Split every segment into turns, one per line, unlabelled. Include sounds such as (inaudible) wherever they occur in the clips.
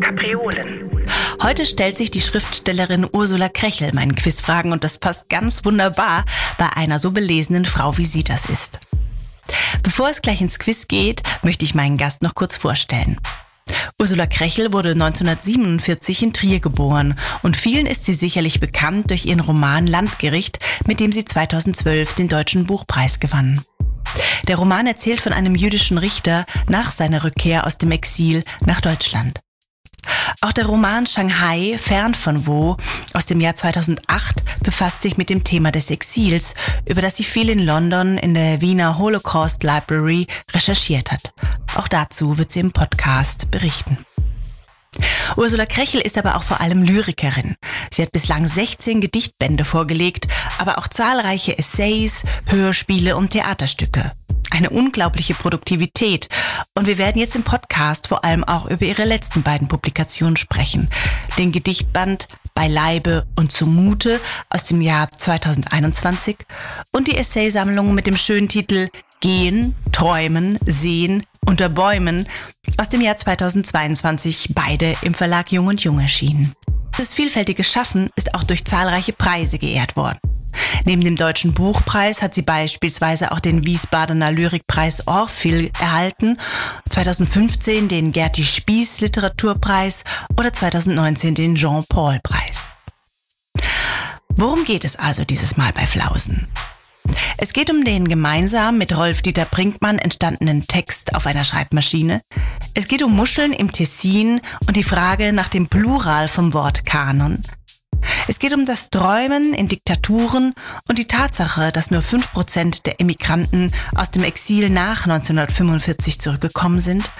Kapriolen.
Heute stellt sich die Schriftstellerin Ursula Krechel meinen Quizfragen und das passt ganz wunderbar bei einer so belesenen Frau, wie sie das ist. Bevor es gleich ins Quiz geht, möchte ich meinen Gast noch kurz vorstellen. Ursula Krechel wurde 1947 in Trier geboren und vielen ist sie sicherlich bekannt durch ihren Roman Landgericht, mit dem sie 2012 den Deutschen Buchpreis gewann. Der Roman erzählt von einem jüdischen Richter nach seiner Rückkehr aus dem Exil nach Deutschland. Auch der Roman Shanghai, fern von wo, aus dem Jahr 2008, befasst sich mit dem Thema des Exils, über das sie viel in London in der Wiener Holocaust Library recherchiert hat. Auch dazu wird sie im Podcast berichten. Ursula Krechel ist aber auch vor allem Lyrikerin. Sie hat bislang 16 Gedichtbände vorgelegt, aber auch zahlreiche Essays, Hörspiele und Theaterstücke eine unglaubliche Produktivität. Und wir werden jetzt im Podcast vor allem auch über ihre letzten beiden Publikationen sprechen. Den Gedichtband Bei Leibe und zumute aus dem Jahr 2021 und die Essaysammlung mit dem schönen Titel Gehen, Träumen, Sehen unter Bäumen aus dem Jahr 2022, beide im Verlag Jung und Jung erschienen. Das vielfältige Schaffen ist auch durch zahlreiche Preise geehrt worden. Neben dem Deutschen Buchpreis hat sie beispielsweise auch den Wiesbadener Lyrikpreis Orphil erhalten, 2015 den Gerti Spieß Literaturpreis oder 2019 den Jean-Paul-Preis. Worum geht es also dieses Mal bei Flausen? Es geht um den gemeinsam mit Rolf-Dieter Brinkmann entstandenen Text auf einer Schreibmaschine. Es geht um Muscheln im Tessin und die Frage nach dem Plural vom Wort Kanon. Es geht um das Träumen in Diktaturen und die Tatsache, dass nur fünf Prozent der Emigranten aus dem Exil nach 1945 zurückgekommen sind.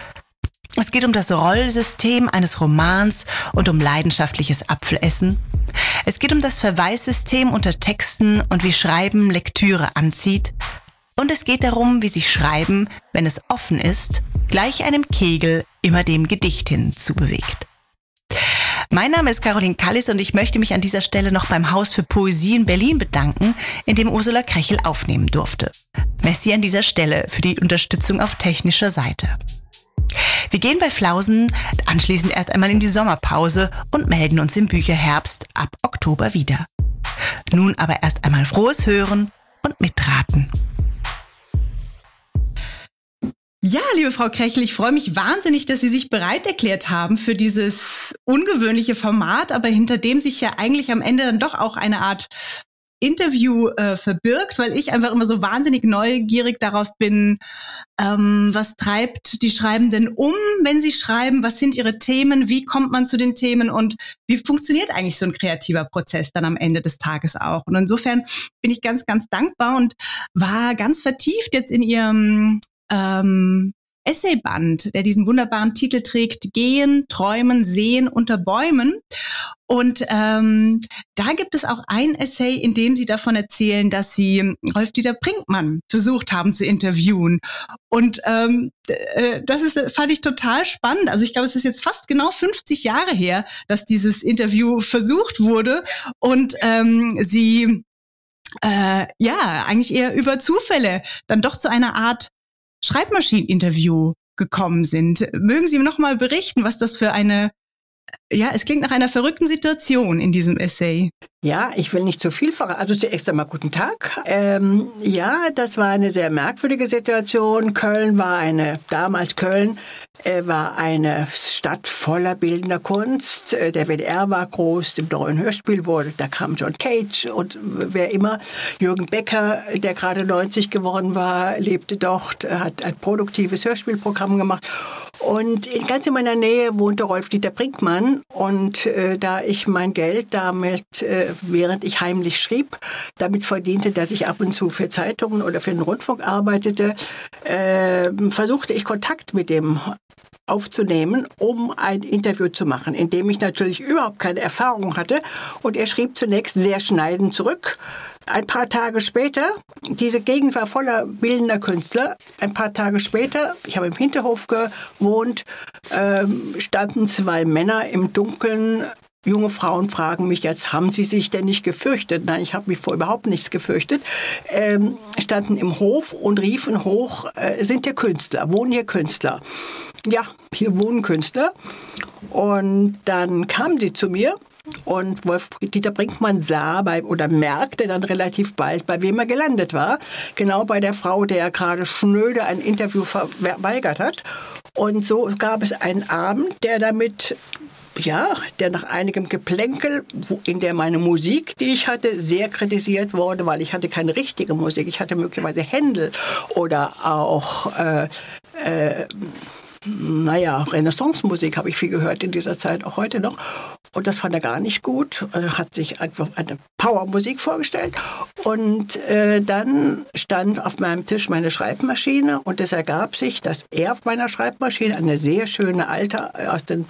Es geht um das Rollsystem eines Romans und um leidenschaftliches Apfelessen. Es geht um das Verweissystem unter Texten und wie Schreiben Lektüre anzieht. Und es geht darum, wie sich Schreiben, wenn es offen ist, gleich einem Kegel immer dem Gedicht hin zubewegt. Mein Name ist Caroline Kallis und ich möchte mich an dieser Stelle noch beim Haus für Poesie in Berlin bedanken, in dem Ursula Krechel aufnehmen durfte. Merci an dieser Stelle für die Unterstützung auf technischer Seite. Wir gehen bei Flausen anschließend erst einmal in die Sommerpause und melden uns im Bücherherbst ab Oktober wieder. Nun aber erst einmal frohes Hören und Mitraten. Ja, liebe Frau Krechel, ich freue mich wahnsinnig, dass Sie sich bereit erklärt haben für dieses ungewöhnliche Format, aber hinter dem sich ja eigentlich am Ende dann doch auch eine Art Interview äh, verbirgt, weil ich einfach immer so wahnsinnig neugierig darauf bin, ähm, was treibt die Schreibenden um, wenn sie schreiben, was sind ihre Themen, wie kommt man zu den Themen und wie funktioniert eigentlich so ein kreativer Prozess dann am Ende des Tages auch. Und insofern bin ich ganz, ganz dankbar und war ganz vertieft jetzt in ihrem ähm, Essayband, der diesen wunderbaren Titel trägt, Gehen, Träumen, Sehen unter Bäumen. Und ähm, da gibt es auch ein Essay, in dem Sie davon erzählen, dass Sie Rolf-Dieter Brinkmann versucht haben zu interviewen. Und ähm, äh, das ist, fand ich total spannend. Also ich glaube, es ist jetzt fast genau 50 Jahre her, dass dieses Interview versucht wurde. Und ähm, Sie äh, ja, eigentlich eher über Zufälle dann doch zu einer Art Schreibmaschineninterview gekommen sind. Mögen Sie noch mal berichten, was das für eine ja, es klingt nach einer verrückten Situation in diesem Essay.
Ja, ich will nicht zu viel verraten. Also zuerst einmal guten Tag. Ähm, ja, das war eine sehr merkwürdige Situation. Köln war eine, damals Köln, war eine Stadt voller bildender Kunst. Äh, der WDR war groß, im neuen Hörspiel wurde, da kam John Cage und wer immer. Jürgen Becker, der gerade 90 geworden war, lebte dort, hat ein produktives Hörspielprogramm gemacht. Und in, ganz in meiner Nähe wohnte Rolf-Dieter Brinkmann. Und äh, da ich mein Geld damit, äh, während ich heimlich schrieb, damit verdiente, dass ich ab und zu für Zeitungen oder für den Rundfunk arbeitete, äh, versuchte ich Kontakt mit dem aufzunehmen, um ein Interview zu machen, in dem ich natürlich überhaupt keine Erfahrung hatte. Und er schrieb zunächst sehr schneidend zurück ein paar Tage später, diese Gegend war voller bildender Künstler. Ein paar Tage später, ich habe im Hinterhof gewohnt, ähm, standen zwei Männer im Dunkeln Junge Frauen fragen mich jetzt, haben Sie sich denn nicht gefürchtet? Nein, ich habe mich vor überhaupt nichts gefürchtet. Ähm, standen im Hof und riefen hoch, äh, sind hier Künstler, wohnen hier Künstler? Ja, hier wohnen Künstler. Und dann kamen sie zu mir und Wolf-Dieter Brinkmann sah bei, oder merkte dann relativ bald, bei wem er gelandet war. Genau bei der Frau, der gerade schnöde ein Interview verweigert hat. Und so gab es einen Abend, der damit ja, der nach einigem Geplänkel, in der meine Musik, die ich hatte, sehr kritisiert wurde, weil ich hatte keine richtige Musik. Ich hatte möglicherweise Händel oder auch äh, äh, naja, Renaissance-Musik habe ich viel gehört in dieser Zeit, auch heute noch. Und das fand er gar nicht gut. Er hat sich einfach eine Powermusik vorgestellt. Und äh, dann stand auf meinem Tisch meine Schreibmaschine und es ergab sich, dass er auf meiner Schreibmaschine eine sehr schöne alte äh, aus, den,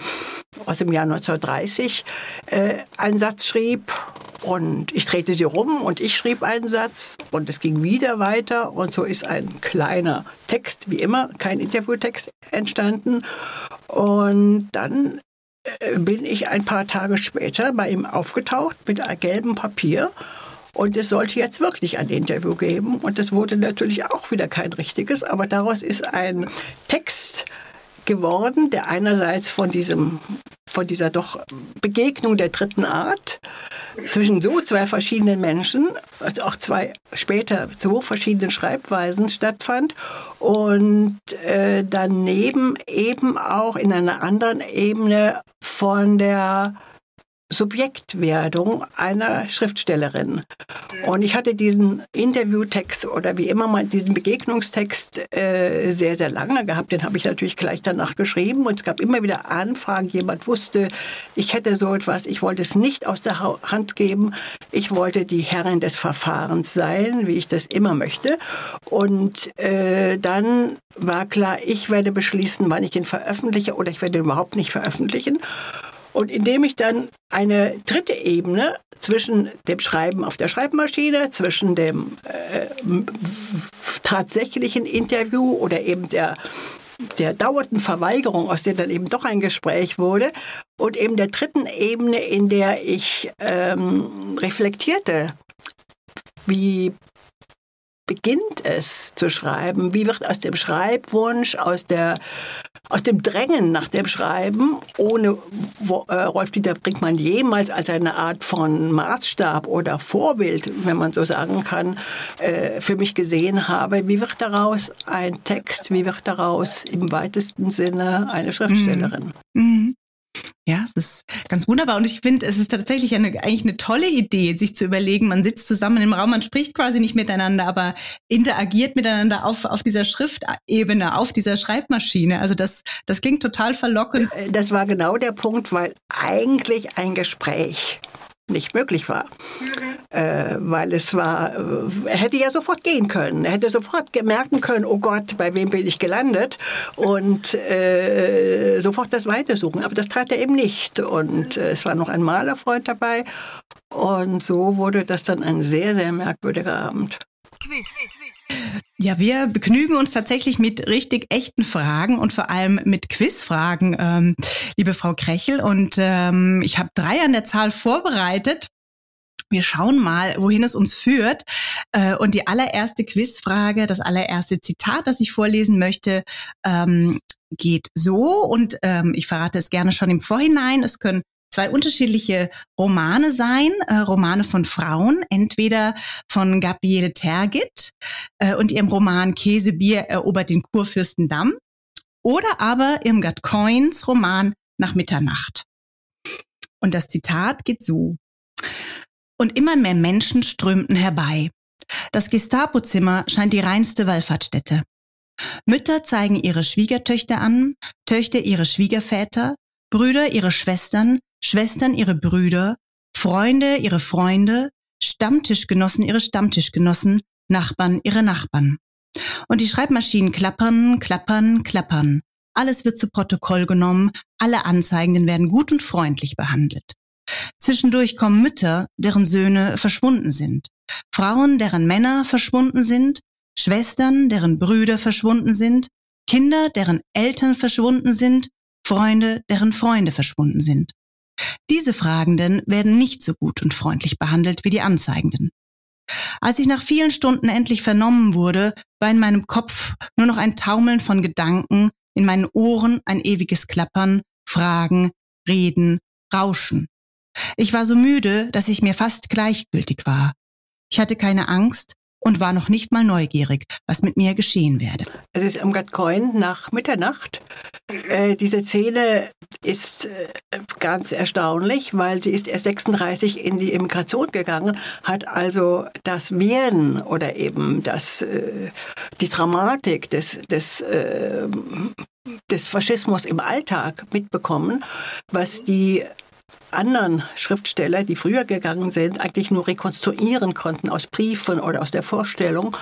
aus dem Jahr 1930 äh, einen Satz schrieb und ich drehte sie rum und ich schrieb einen Satz und es ging wieder weiter und so ist ein kleiner Text, wie immer, kein Interviewtext entstanden. Und dann äh, bin ich ein paar Tage später bei ihm aufgetaucht mit gelbem Papier und es sollte jetzt wirklich ein Interview geben. Und es wurde natürlich auch wieder kein richtiges, aber daraus ist ein Text geworden, der einerseits von diesem von dieser doch Begegnung der dritten Art zwischen so zwei verschiedenen Menschen, also auch zwei später so verschiedenen Schreibweisen stattfand und äh, daneben eben auch in einer anderen Ebene von der Subjektwerdung einer Schriftstellerin. Und ich hatte diesen Interviewtext oder wie immer mal diesen Begegnungstext äh, sehr, sehr lange gehabt. Den habe ich natürlich gleich danach geschrieben und es gab immer wieder Anfragen. Jemand wusste, ich hätte so etwas, ich wollte es nicht aus der Hand geben. Ich wollte die Herrin des Verfahrens sein, wie ich das immer möchte. Und äh, dann war klar, ich werde beschließen, wann ich ihn veröffentliche oder ich werde ihn überhaupt nicht veröffentlichen. Und indem ich dann eine dritte Ebene zwischen dem Schreiben auf der Schreibmaschine, zwischen dem äh, tatsächlichen Interview oder eben der der dauernden Verweigerung, aus der dann eben doch ein Gespräch wurde, und eben der dritten Ebene, in der ich ähm, reflektierte, wie beginnt es zu schreiben? Wie wird aus dem Schreibwunsch, aus, der, aus dem Drängen nach dem Schreiben, ohne wo, äh, Rolf-Dieter Brinkmann jemals als eine Art von Maßstab oder Vorbild, wenn man so sagen kann, äh, für mich gesehen habe, wie wird daraus ein Text, wie wird daraus im weitesten Sinne eine Schriftstellerin? Mhm. Mhm.
Ja, es ist ganz wunderbar. Und ich finde, es ist tatsächlich eine, eigentlich eine tolle Idee, sich zu überlegen, man sitzt zusammen im Raum, man spricht quasi nicht miteinander, aber interagiert miteinander auf, auf dieser Schriftebene, auf dieser Schreibmaschine. Also das, das klingt total verlockend.
Das war genau der Punkt, weil eigentlich ein Gespräch nicht möglich war. Mhm. Äh, weil es war, äh, er hätte ja sofort gehen können. Er hätte sofort merken können, oh Gott, bei wem bin ich gelandet? Und äh, sofort das weitersuchen. Aber das tat er eben nicht. Und äh, es war noch ein Malerfreund dabei. Und so wurde das dann ein sehr, sehr merkwürdiger Abend. Quiz.
Ja, wir begnügen uns tatsächlich mit richtig echten Fragen und vor allem mit Quizfragen, ähm, liebe Frau Krechel. Und ähm, ich habe drei an der Zahl vorbereitet. Wir schauen mal, wohin es uns führt. Äh, und die allererste Quizfrage, das allererste Zitat, das ich vorlesen möchte, ähm, geht so. Und ähm, ich verrate es gerne schon im Vorhinein. Es können zwei unterschiedliche Romane sein, äh, Romane von Frauen, entweder von Gabriele Tergit äh, und ihrem Roman Käsebier erobert den Kurfürstendamm oder aber Irmgard Coins Roman Nach Mitternacht. Und das Zitat geht so. Und immer mehr Menschen strömten herbei. Das Gestapo-Zimmer scheint die reinste Wallfahrtsstätte. Mütter zeigen ihre Schwiegertöchter an, Töchter ihre Schwiegerväter, Brüder ihre Schwestern, Schwestern ihre Brüder, Freunde ihre Freunde, Stammtischgenossen ihre Stammtischgenossen, Nachbarn ihre Nachbarn. Und die Schreibmaschinen klappern, klappern, klappern. Alles wird zu Protokoll genommen, alle Anzeigenden werden gut und freundlich behandelt. Zwischendurch kommen Mütter, deren Söhne verschwunden sind. Frauen, deren Männer verschwunden sind, Schwestern, deren Brüder verschwunden sind, Kinder, deren Eltern verschwunden sind, Freunde, deren Freunde verschwunden sind. Diese Fragenden werden nicht so gut und freundlich behandelt wie die Anzeigenden. Als ich nach vielen Stunden endlich vernommen wurde, war in meinem Kopf nur noch ein Taumeln von Gedanken, in meinen Ohren ein ewiges Klappern, Fragen, Reden, Rauschen. Ich war so müde, dass ich mir fast gleichgültig war. Ich hatte keine Angst, und war noch nicht mal neugierig, was mit mir geschehen werde.
Es ist Irmgard Coin nach Mitternacht. Äh, diese Szene ist äh, ganz erstaunlich, weil sie ist erst 36 in die Immigration gegangen, hat also das Werden oder eben das, äh, die Dramatik des, des des Faschismus im Alltag mitbekommen, was die anderen Schriftsteller, die früher gegangen sind, eigentlich nur rekonstruieren konnten aus Briefen oder aus der Vorstellung.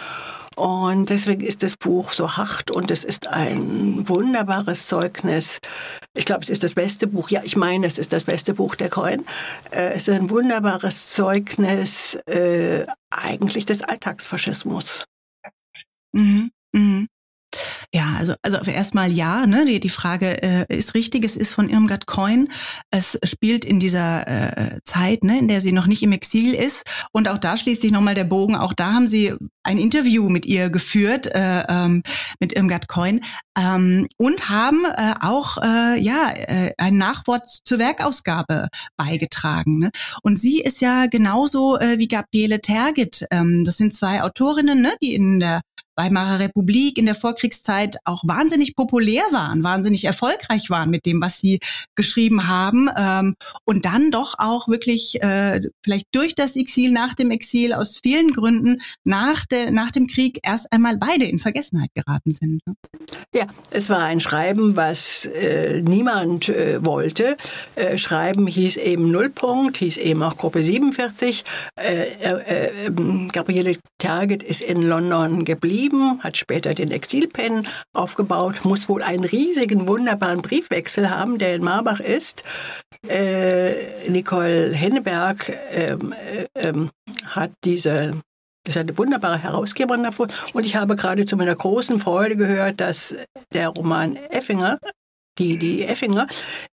Und deswegen ist das Buch so hart und es ist ein wunderbares Zeugnis. Ich glaube, es ist das beste Buch. Ja, ich meine, es ist das beste Buch der Coin. Äh, es ist ein wunderbares Zeugnis äh, eigentlich des Alltagsfaschismus.
Mhm. Mhm. Ja, also, also erstmal ja, ne? Die, die Frage äh, ist richtig, es ist von Irmgard Coin. Es spielt in dieser äh, Zeit, ne, in der sie noch nicht im Exil ist. Und auch da schließt sich nochmal der Bogen. Auch da haben sie ein Interview mit ihr geführt, äh, ähm, mit Irmgard Coin, ähm, und haben äh, auch äh, ja äh, ein Nachwort zur Werkausgabe beigetragen. Ne? Und sie ist ja genauso äh, wie Gabriele Tergit. Ähm, das sind zwei Autorinnen, ne, die in der Weimarer Republik in der Vorkriegszeit auch wahnsinnig populär waren, wahnsinnig erfolgreich waren mit dem, was sie geschrieben haben ähm, und dann doch auch wirklich äh, vielleicht durch das Exil, nach dem Exil, aus vielen Gründen nach, der, nach dem Krieg erst einmal beide in Vergessenheit geraten sind. Ne?
Ja, es war ein Schreiben, was äh, niemand äh, wollte. Äh, Schreiben hieß eben Nullpunkt, hieß eben auch Gruppe 47. Äh, äh, Gabriele Target ist in London geblieben geschrieben, hat später den Exilpen aufgebaut, muss wohl einen riesigen, wunderbaren Briefwechsel haben, der in Marbach ist. Äh, Nicole Henneberg ähm, äh, ähm, hat diese das ist eine wunderbare Herausgeberin davon. Und ich habe gerade zu meiner großen Freude gehört, dass der Roman Effinger die, die Effinger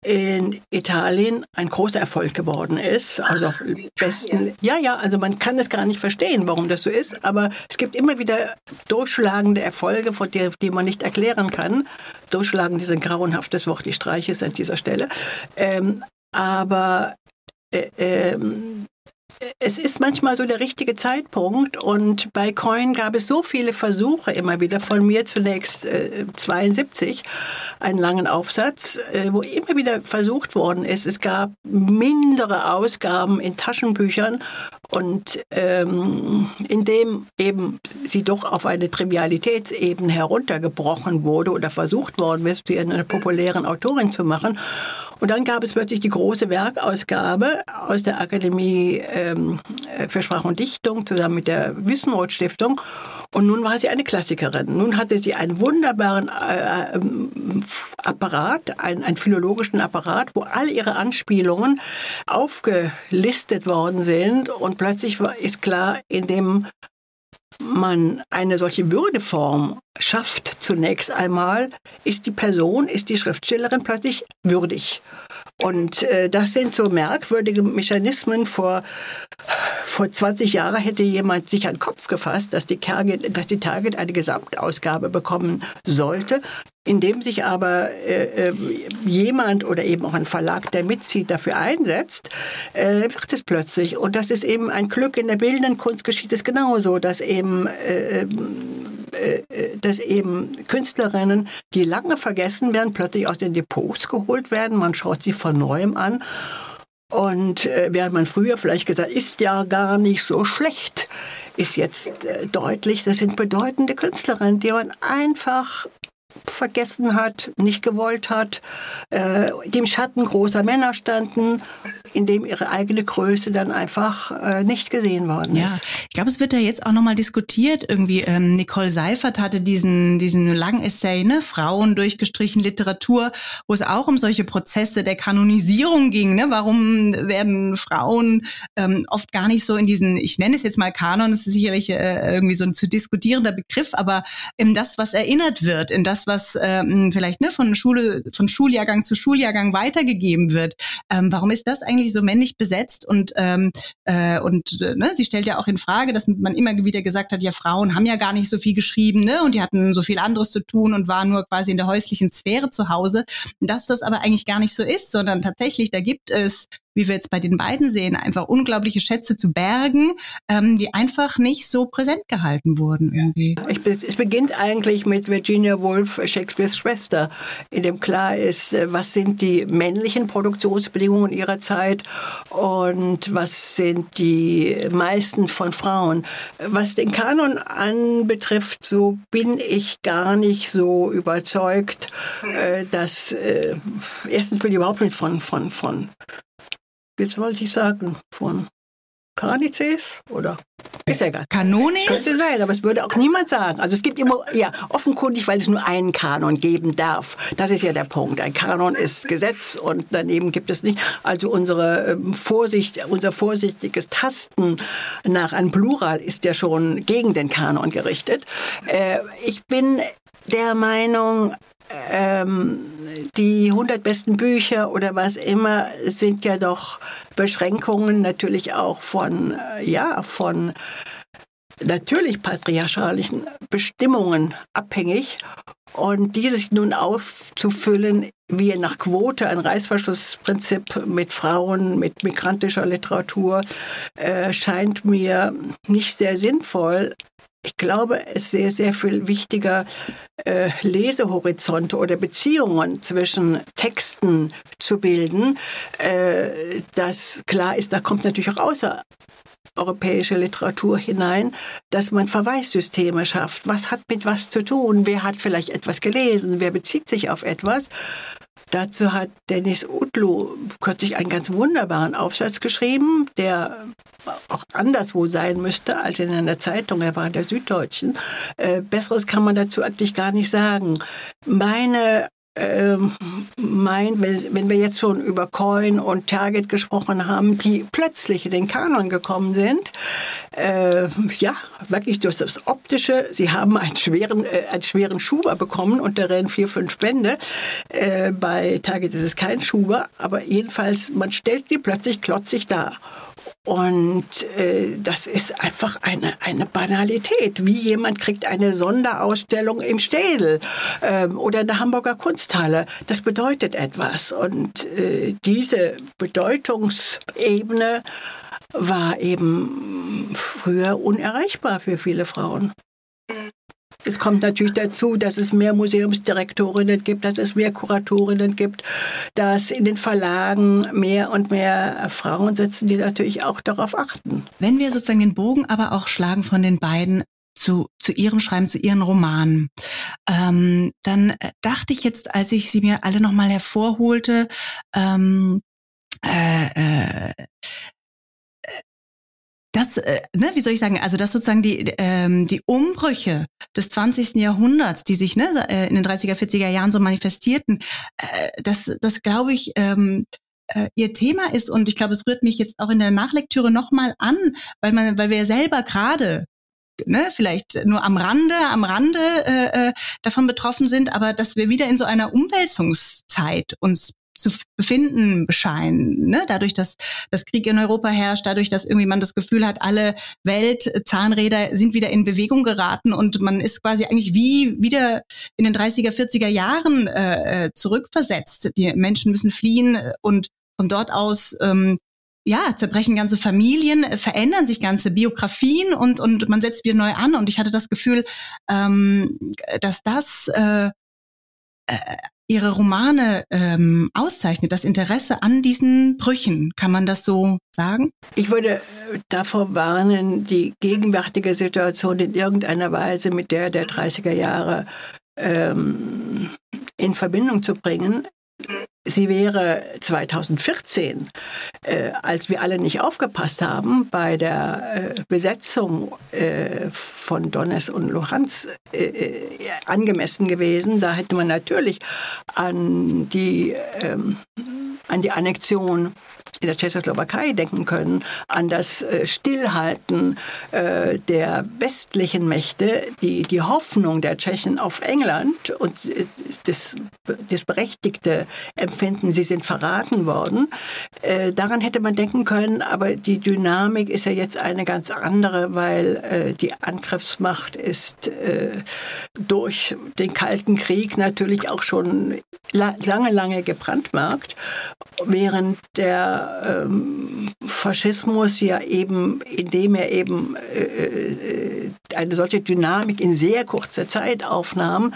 in Italien ein großer Erfolg geworden ist. Also besten, ja, ja, also man kann es gar nicht verstehen, warum das so ist, aber es gibt immer wieder durchschlagende Erfolge, von denen die man nicht erklären kann. Durchschlagend ist ein grauenhaftes Wort, ich streiche es an dieser Stelle. Ähm, aber äh, ähm, es ist manchmal so der richtige Zeitpunkt und bei Coin gab es so viele Versuche immer wieder von mir zunächst äh, 72 einen langen Aufsatz, äh, wo immer wieder versucht worden ist. Es gab mindere Ausgaben in Taschenbüchern und ähm, indem eben sie doch auf eine Trivialitätsebene heruntergebrochen wurde oder versucht worden ist, sie eine populären Autorin zu machen. Und dann gab es plötzlich die große Werkausgabe aus der Akademie ähm, für Sprache und Dichtung zusammen mit der Wissenroth Stiftung. Und nun war sie eine Klassikerin. Nun hatte sie einen wunderbaren äh, ähm, Apparat, einen, einen philologischen Apparat, wo all ihre Anspielungen aufgelistet worden sind. Und plötzlich ist klar, in dem man eine solche Würdeform schafft, zunächst einmal, ist die Person, ist die Schriftstellerin plötzlich würdig. Und äh, das sind so merkwürdige Mechanismen. Vor, vor 20 Jahren hätte jemand sich an den Kopf gefasst, dass die, Target, dass die Target eine Gesamtausgabe bekommen sollte. Indem sich aber äh, äh, jemand oder eben auch ein Verlag, der mitzieht, dafür einsetzt, äh, wird es plötzlich. Und das ist eben ein Glück. In der bildenden Kunst geschieht es genauso, dass eben äh, äh, dass eben Künstlerinnen, die lange vergessen werden, plötzlich aus den Depots geholt werden. Man schaut sie von neuem an. Und äh, während man früher vielleicht gesagt, ist ja gar nicht so schlecht, ist jetzt deutlich, das sind bedeutende Künstlerinnen, die man einfach vergessen hat, nicht gewollt hat, äh, die im Schatten großer Männer standen. In dem ihre eigene Größe dann einfach äh, nicht gesehen worden ist.
Ja, ich glaube, es wird ja jetzt auch nochmal diskutiert. Irgendwie ähm, Nicole Seifert hatte diesen, diesen langen Essay, ne, Frauen durchgestrichen Literatur, wo es auch um solche Prozesse der Kanonisierung ging. Ne? Warum werden Frauen ähm, oft gar nicht so in diesen, ich nenne es jetzt mal Kanon, das ist sicherlich äh, irgendwie so ein zu diskutierender Begriff, aber in das, was erinnert wird, in das, was ähm, vielleicht ne, von Schule, von Schuljahrgang zu Schuljahrgang weitergegeben wird. Ähm, warum ist das eigentlich so männlich besetzt? Und, ähm, äh, und äh, ne, sie stellt ja auch in Frage, dass man immer wieder gesagt hat, ja, Frauen haben ja gar nicht so viel geschrieben, ne? Und die hatten so viel anderes zu tun und waren nur quasi in der häuslichen Sphäre zu Hause. Dass das aber eigentlich gar nicht so ist, sondern tatsächlich, da gibt es wie wir jetzt bei den beiden sehen, einfach unglaubliche Schätze zu bergen, ähm, die einfach nicht so präsent gehalten wurden irgendwie.
Ich, es beginnt eigentlich mit Virginia Woolf, Shakespeares Schwester, in dem klar ist, äh, was sind die männlichen Produktionsbedingungen ihrer Zeit und was sind die meisten von Frauen. Was den Kanon anbetrifft, so bin ich gar nicht so überzeugt, äh, dass äh, erstens bin ich überhaupt nicht von, von, von jetzt wollte ich sagen, von Kanizes oder ist ja egal.
Kanonis?
Könnte sein, aber es würde auch niemand sagen. Also es gibt immer, ja, offenkundig, weil es nur einen Kanon geben darf. Das ist ja der Punkt. Ein Kanon ist Gesetz und daneben gibt es nicht. Also unsere ähm, Vorsicht, unser vorsichtiges Tasten nach einem Plural ist ja schon gegen den Kanon gerichtet. Äh, ich bin der Meinung, ähm, die 100 besten Bücher oder was immer sind ja doch Beschränkungen natürlich auch von, äh, ja, von natürlich patriarchalischen Bestimmungen abhängig. Und dieses nun aufzufüllen, wie nach Quote, ein Reißverschlussprinzip mit Frauen, mit migrantischer Literatur, äh, scheint mir nicht sehr sinnvoll. Ich glaube, es ist sehr, sehr viel wichtiger, äh, Lesehorizonte oder Beziehungen zwischen Texten zu bilden. Äh, das klar ist, da kommt natürlich auch außer europäische Literatur hinein, dass man Verweissysteme schafft. Was hat mit was zu tun? Wer hat vielleicht etwas gelesen? Wer bezieht sich auf etwas? Dazu hat Dennis Utlu kürzlich einen ganz wunderbaren Aufsatz geschrieben, der auch anderswo sein müsste als in einer Zeitung. Er war in der Süddeutschen. Äh, Besseres kann man dazu eigentlich gar nicht sagen. Meine ähm, wenn wir jetzt schon über Coin und Target gesprochen haben, die plötzlich in den Kanon gekommen sind, äh, ja, wirklich durch das Optische, sie haben einen schweren, äh, einen schweren Schuber bekommen und darin vier, fünf Bände. Äh, bei Target ist es kein Schuber, aber jedenfalls, man stellt die plötzlich klotzig da. Und äh, das ist einfach eine, eine Banalität. Wie jemand kriegt eine Sonderausstellung im Städel ähm, oder in der Hamburger Kunsthalle. Das bedeutet etwas. Und äh, diese Bedeutungsebene war eben früher unerreichbar für viele Frauen. Es kommt natürlich dazu, dass es mehr Museumsdirektorinnen gibt, dass es mehr Kuratorinnen gibt, dass in den Verlagen mehr und mehr Frauen sitzen, die natürlich auch darauf achten.
Wenn wir sozusagen den Bogen aber auch schlagen von den beiden zu, zu ihrem Schreiben, zu ihren Romanen. Ähm, dann dachte ich jetzt, als ich sie mir alle nochmal hervorholte, ähm, äh, äh, das, äh, ne, wie soll ich sagen, also dass sozusagen die, ähm, die Umbrüche des 20. Jahrhunderts, die sich ne, äh, in den 30er, 40er Jahren so manifestierten, äh, das, das glaube ich, ähm, äh, ihr Thema ist und ich glaube, es rührt mich jetzt auch in der Nachlektüre nochmal an, weil man, weil wir selber gerade ne, vielleicht nur am Rande, am Rande äh, äh, davon betroffen sind, aber dass wir wieder in so einer Umwälzungszeit uns zu befinden scheinen. Ne? Dadurch, dass das Krieg in Europa herrscht, dadurch, dass irgendwie man das Gefühl hat, alle Weltzahnräder sind wieder in Bewegung geraten und man ist quasi eigentlich wie wieder in den 30er, 40er Jahren äh, äh, zurückversetzt. Die Menschen müssen fliehen und von dort aus ähm, ja, zerbrechen ganze Familien, verändern sich ganze Biografien und, und man setzt wieder neu an. Und ich hatte das Gefühl, ähm, dass das äh, äh ihre Romane ähm, auszeichnet, das Interesse an diesen Brüchen. Kann man das so sagen?
Ich würde äh, davor warnen, die gegenwärtige Situation in irgendeiner Weise mit der der 30er Jahre ähm, in Verbindung zu bringen. Sie wäre 2014, äh, als wir alle nicht aufgepasst haben bei der äh, Besetzung äh, von Donetsk und Luhansk, äh, äh, angemessen gewesen. Da hätte man natürlich an die, ähm, an die Annexion der Tschechoslowakei denken können, an das äh, Stillhalten äh, der westlichen Mächte, die, die Hoffnung der Tschechen auf England und äh, das, das berechtigte Empfinden, sie sind verraten worden. Daran hätte man denken können, aber die Dynamik ist ja jetzt eine ganz andere, weil die Angriffsmacht ist durch den Kalten Krieg natürlich auch schon lange, lange gebrandmarkt, während der ähm, Faschismus ja eben, indem er eben äh, äh, eine solche Dynamik in sehr kurzer Zeit aufnahm,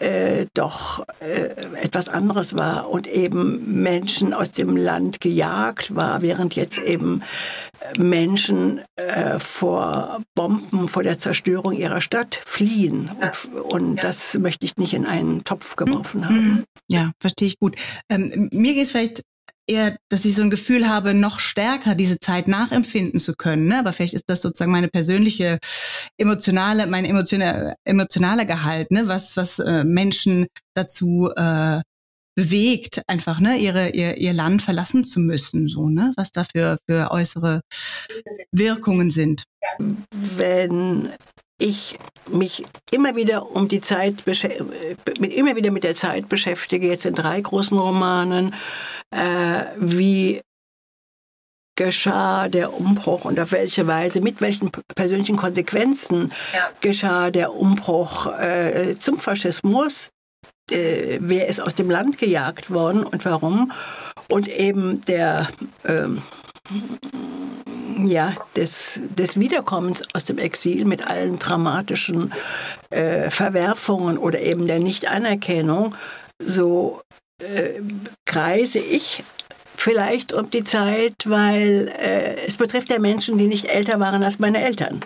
äh, äh, doch äh, etwas anderes war und eben Menschen aus dem Land gejagt war, während jetzt eben Menschen äh, vor Bomben, vor der Zerstörung ihrer Stadt fliehen. Und, und ja. das möchte ich nicht in einen Topf geworfen haben.
Ja, verstehe ich gut. Ähm, mir geht es vielleicht eher, dass ich so ein Gefühl habe, noch stärker diese Zeit nachempfinden zu können. Ne? Aber vielleicht ist das sozusagen meine persönliche emotionale, mein emotionale, emotionale Gehalt, ne? was, was äh, Menschen dazu äh, bewegt, einfach ne, ihre, ihr, ihr Land verlassen zu müssen, so, ne? was da für, für äußere Wirkungen sind.
Wenn ich mich immer wieder um die Zeit immer wieder mit der Zeit beschäftige, jetzt in drei großen Romanen, äh, wie geschah der Umbruch und auf welche Weise, mit welchen persönlichen Konsequenzen ja. geschah der Umbruch äh, zum Faschismus, äh, wer ist aus dem Land gejagt worden und warum und eben der ähm, ja, des, des Wiederkommens aus dem Exil mit allen dramatischen äh, Verwerfungen oder eben der Nichtanerkennung, so äh, kreise ich vielleicht um die Zeit, weil äh, es betrifft ja Menschen, die nicht älter waren als meine Eltern.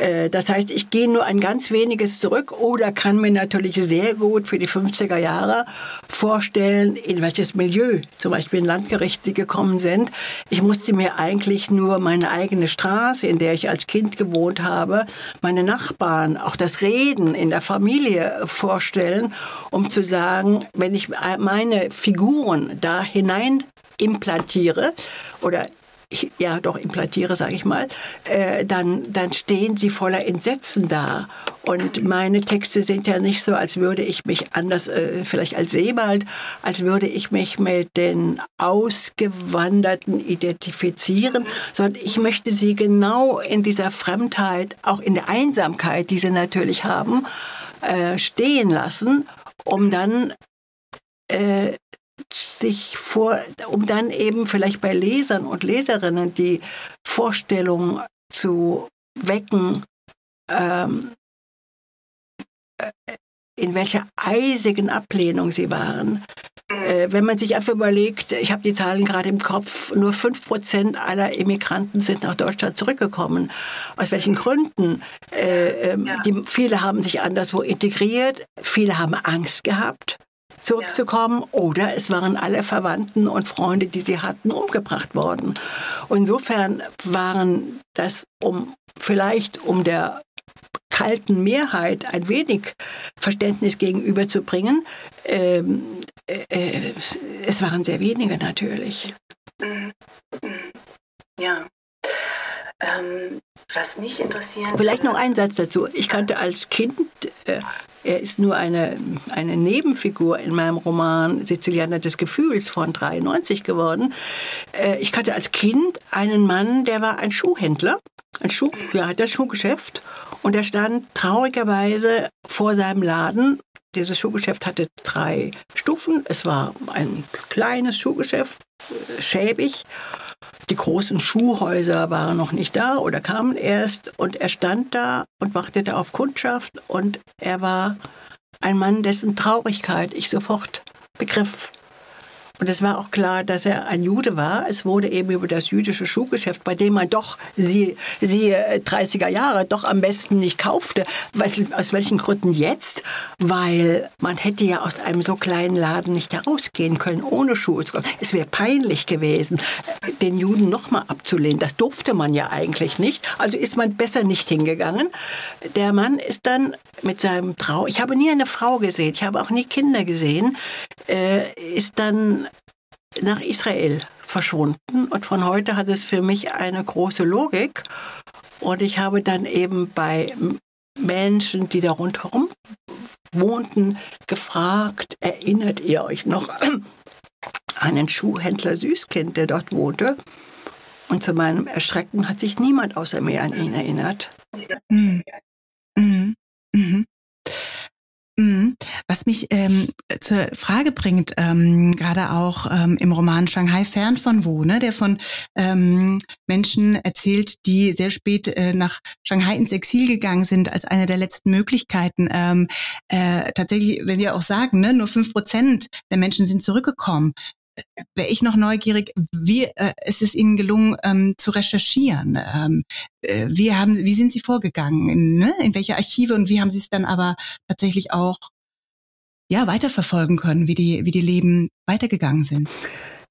Äh, das heißt, ich gehe nur ein ganz weniges zurück oder kann mir natürlich sehr gut für die 50er Jahre vorstellen, in welches Milieu zum Beispiel ein Landgericht sie gekommen sind. Ich musste mir eigentlich nur meine eigene Straße, in der ich als Kind gewohnt habe, meine Nachbarn, auch das Reden in der Familie vorstellen, um zu sagen, wenn ich meine Figuren da hinein implantiere oder ja doch implantiere, sage ich mal, äh, dann, dann stehen sie voller Entsetzen da. Und meine Texte sind ja nicht so, als würde ich mich anders, äh, vielleicht als Sebald, als würde ich mich mit den Ausgewanderten identifizieren, sondern ich möchte sie genau in dieser Fremdheit, auch in der Einsamkeit, die sie natürlich haben, äh, stehen lassen, um dann äh, sich vor, um dann eben vielleicht bei Lesern und Leserinnen die Vorstellung zu wecken, ähm, äh, in welcher eisigen Ablehnung sie waren. Äh, wenn man sich einfach überlegt, ich habe die Zahlen gerade im Kopf, nur 5% aller Immigranten sind nach Deutschland zurückgekommen. Aus welchen Gründen? Äh, äh, die, viele haben sich anderswo integriert, viele haben Angst gehabt zurückzukommen oder es waren alle Verwandten und Freunde, die sie hatten, umgebracht worden. insofern waren das um vielleicht um der kalten Mehrheit ein wenig Verständnis gegenüberzubringen. Ähm, äh, äh, es waren sehr wenige natürlich.
Ja. Ähm, was mich interessiert.
Vielleicht noch ein Satz dazu. Ich kannte als Kind äh, er ist nur eine, eine Nebenfigur in meinem Roman Sizilianer des Gefühls von 93 geworden. Äh, ich kannte als Kind einen Mann, der war ein Schuhhändler, ein Schuh, ja, das Schuhgeschäft. Und er stand traurigerweise vor seinem Laden. Dieses Schuhgeschäft hatte drei Stufen. Es war ein kleines Schuhgeschäft, äh, schäbig. Die großen Schuhhäuser waren noch nicht da oder kamen erst und er stand da und wartete auf Kundschaft und er war ein Mann, dessen Traurigkeit ich sofort begriff. Und es war auch klar, dass er ein Jude war. Es wurde eben über das jüdische Schuhgeschäft, bei dem man doch sie, sie 30er Jahre doch am besten nicht kaufte. Weiß, aus welchen Gründen jetzt? Weil man hätte ja aus einem so kleinen Laden nicht herausgehen können, ohne Schuhe zu kaufen. Es wäre peinlich gewesen, den Juden nochmal abzulehnen. Das durfte man ja eigentlich nicht. Also ist man besser nicht hingegangen. Der Mann ist dann mit seinem Trau, ich habe nie eine Frau gesehen, ich habe auch nie Kinder gesehen, äh, ist dann nach Israel verschwunden. Und von heute hat es für mich eine große Logik. Und ich habe dann eben bei Menschen, die da rundherum wohnten, gefragt, erinnert ihr euch noch an (clears throat) einen Schuhhändler Süßkind, der dort wohnte? Und zu meinem Erschrecken hat sich niemand außer mir an ihn erinnert. Mhm.
Mhm. Mhm. Was mich ähm, zur Frage bringt, ähm, gerade auch ähm, im Roman Shanghai fern von wo, ne, der von ähm, Menschen erzählt, die sehr spät äh, nach Shanghai ins Exil gegangen sind, als eine der letzten Möglichkeiten. Ähm, äh, tatsächlich, wenn Sie auch sagen, ne, nur fünf Prozent der Menschen sind zurückgekommen wäre ich noch neugierig, wie äh, ist es Ihnen gelungen ähm, zu recherchieren? Ähm, äh, wie, haben, wie sind Sie vorgegangen? In, ne? in welche Archive und wie haben Sie es dann aber tatsächlich auch ja, weiterverfolgen können, wie die, wie die Leben weitergegangen sind?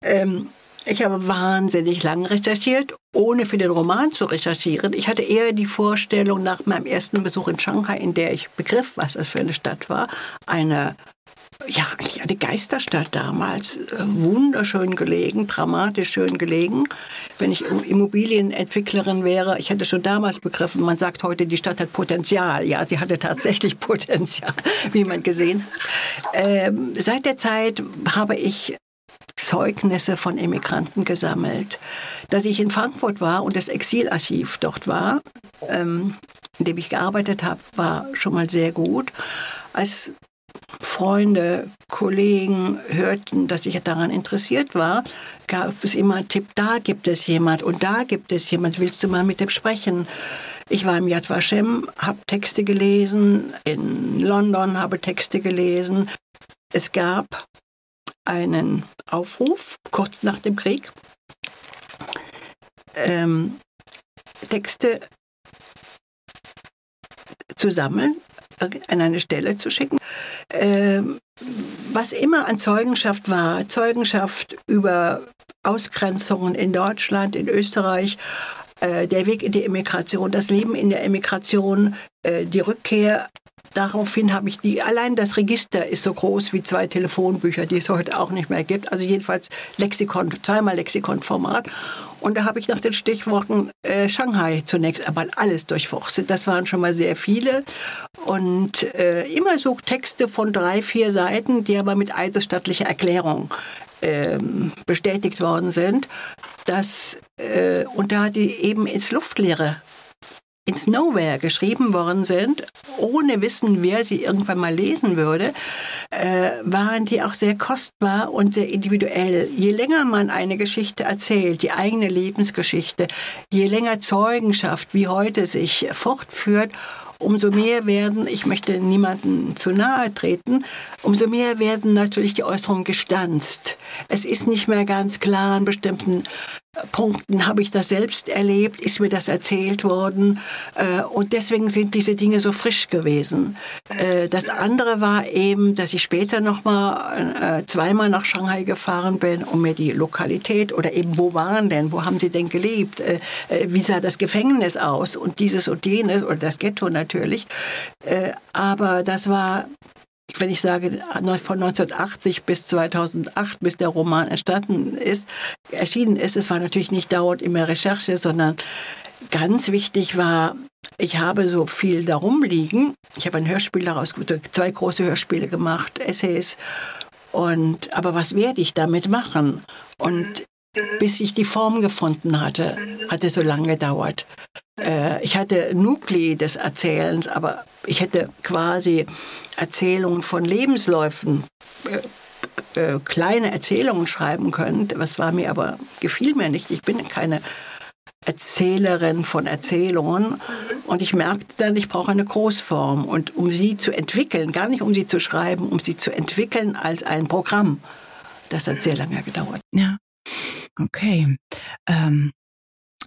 Ähm, ich habe wahnsinnig lang recherchiert, ohne für den Roman zu recherchieren. Ich hatte eher die Vorstellung nach meinem ersten Besuch in Shanghai, in der ich begriff, was das für eine Stadt war, eine ja, eigentlich eine Geisterstadt damals. Äh, wunderschön gelegen, dramatisch schön gelegen. Wenn ich Immobilienentwicklerin wäre, ich hätte schon damals begriffen, man sagt heute, die Stadt hat Potenzial. Ja, sie hatte tatsächlich (laughs) Potenzial, wie man gesehen hat. Ähm, seit der Zeit habe ich Zeugnisse von Emigranten gesammelt. Dass ich in Frankfurt war und das Exilarchiv dort war, ähm, in dem ich gearbeitet habe, war schon mal sehr gut. Als Freunde, Kollegen hörten, dass ich daran interessiert war, gab es immer einen Tipp, da gibt es jemand und da gibt es jemand, willst du mal mit dem sprechen? Ich war im Yad Vashem, habe Texte gelesen, in London habe Texte gelesen. Es gab einen Aufruf kurz nach dem Krieg, ähm, Texte zu sammeln, an eine Stelle zu schicken. Ähm, was immer an Zeugenschaft war, Zeugenschaft über Ausgrenzungen in Deutschland, in Österreich, äh, der Weg in die Emigration, das Leben in der Emigration, äh, die Rückkehr. Daraufhin habe ich die, allein das Register ist so groß wie zwei Telefonbücher, die es heute auch nicht mehr gibt. Also jedenfalls Lexikon, zweimal Lexikonformat. Und da habe ich nach den Stichworten äh, Shanghai zunächst einmal alles durchforstet. Das waren schon mal sehr viele. Und äh, immer so Texte von drei, vier Seiten, die aber mit eidesstattlicher Erklärung bestätigt worden sind. Dass, äh, und da die eben ins Luftleere ins Nowhere geschrieben worden sind, ohne wissen, wer sie irgendwann mal lesen würde, äh, waren die auch sehr kostbar und sehr individuell. Je länger man eine Geschichte erzählt, die eigene Lebensgeschichte, je länger Zeugenschaft wie heute sich fortführt, umso mehr werden, ich möchte niemandem zu nahe treten, umso mehr werden natürlich die Äußerungen gestanzt. Es ist nicht mehr ganz klar an bestimmten Punkten, habe ich das selbst erlebt, ist mir das erzählt worden äh, und deswegen sind diese Dinge so frisch gewesen. Äh, das andere war eben, dass ich später noch mal zweimal nach Shanghai gefahren bin, um mir die Lokalität oder eben wo waren denn, wo haben sie denn gelebt, wie sah das Gefängnis aus und dieses und jenes oder das Ghetto natürlich. Äh, aber das war wenn ich sage, von 1980 bis 2008, bis der Roman entstanden ist, erschienen ist, es war natürlich nicht dauernd immer Recherche, sondern ganz wichtig war, ich habe so viel darum liegen. Ich habe ein Hörspiel daraus, zwei große Hörspiele gemacht, Essays. Und, aber was werde ich damit machen? Und bis ich die Form gefunden hatte, hat es so lange gedauert. Äh, ich hatte Nukli des Erzählens, aber ich hätte quasi Erzählungen von Lebensläufen, äh, äh, kleine Erzählungen schreiben können. Was war mir aber, gefiel mir nicht. Ich bin keine Erzählerin von Erzählungen. Und ich merkte dann, ich brauche eine Großform. Und um sie zu entwickeln, gar nicht um sie zu schreiben, um sie zu entwickeln als ein Programm Das hat sehr lange gedauert.
Ja. Okay. Ähm,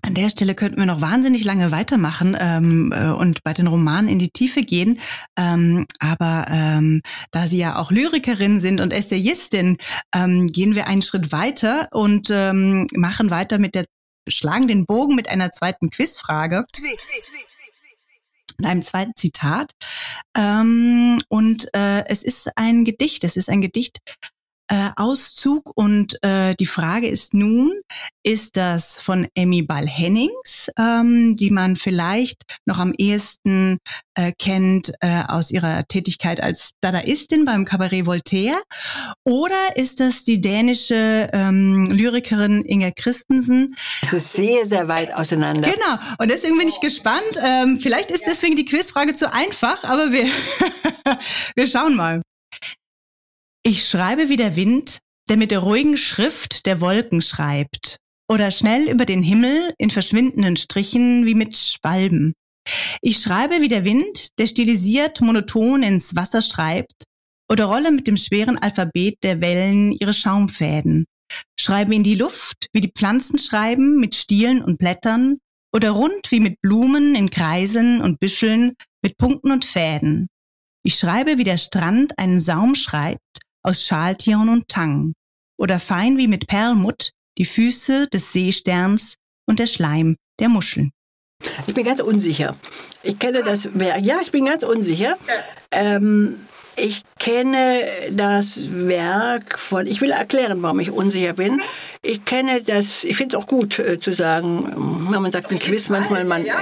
an der Stelle könnten wir noch wahnsinnig lange weitermachen ähm, äh, und bei den Romanen in die Tiefe gehen. Ähm, aber ähm, da Sie ja auch Lyrikerin sind und Essayistin, ähm, gehen wir einen Schritt weiter und ähm, machen weiter mit der, schlagen den Bogen mit einer zweiten Quizfrage. In einem zweiten Zitat. Ähm, und äh, es ist ein Gedicht. Es ist ein Gedicht äh, Auszug und äh, die Frage ist nun, ist das von Emmy Ball-Hennings, ähm, die man vielleicht noch am ehesten äh, kennt äh, aus ihrer Tätigkeit als Dadaistin beim Cabaret Voltaire, oder ist das die dänische ähm, Lyrikerin Inge Christensen?
Es ist sehr, sehr weit auseinander.
Genau, und deswegen bin ich gespannt. Ähm, vielleicht ist deswegen die Quizfrage zu einfach, aber wir, (laughs) wir schauen mal. Ich schreibe wie der Wind, der mit der ruhigen Schrift der Wolken schreibt. Oder schnell über den Himmel in verschwindenden Strichen wie mit Schwalben. Ich schreibe wie der Wind, der stilisiert monoton ins Wasser schreibt. Oder rolle mit dem schweren Alphabet der Wellen ihre Schaumfäden. Schreibe in die Luft, wie die Pflanzen schreiben, mit Stielen und Blättern. Oder rund wie mit Blumen in Kreisen und Büscheln, mit Punkten und Fäden. Ich schreibe, wie der Strand einen Saum schreibt, aus Schaltieren und Tang oder fein wie mit Perlmutt die Füße des Seesterns und der Schleim der Muscheln.
Ich bin ganz unsicher. Ich kenne das, ja, ich bin ganz unsicher. Ähm, ich kenne das Werk von, ich will erklären, warum ich unsicher bin. Ich kenne das, ich finde es auch gut äh, zu sagen, wenn man sagt ein Quiz manchmal, man, äh,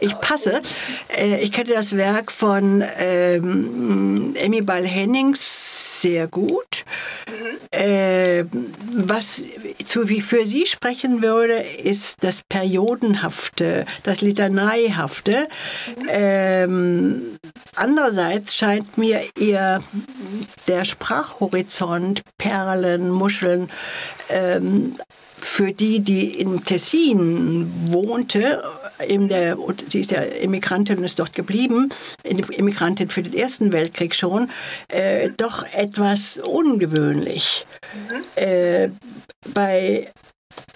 ich passe. Äh, ich kenne das Werk von ähm, Emmy Ball-Hennings, sehr gut. Äh, was zu, wie für Sie sprechen würde, ist das Periodenhafte, das Litaneihafte. Ähm, andererseits scheint mir ihr der Sprachhorizont, Perlen, Muscheln, ähm, für die, die in Tessin wohnte, in der, sie ist ja Immigrantin und ist dort geblieben, Immigrantin für den Ersten Weltkrieg schon, äh, doch etwas ungewöhnlich. Mhm. Äh, bei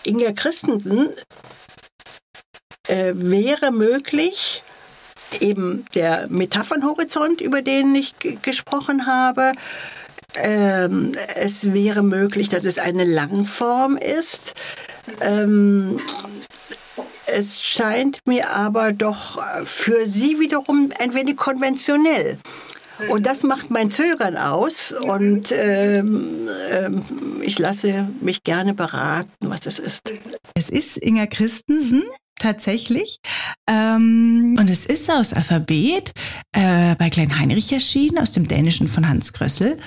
Inga Christensen äh, wäre möglich, eben der Metaphernhorizont, über den ich gesprochen habe, ähm, es wäre möglich, dass es eine Langform ist. Ähm, es scheint mir aber doch für sie wiederum ein wenig konventionell. Und das macht mein Zögern aus. Und ähm, ähm, ich lasse mich gerne beraten, was es ist.
Es ist Inga Christensen tatsächlich. Ähm, und es ist aus Alphabet äh, bei Klein Heinrich erschienen, aus dem Dänischen von Hans Grössel.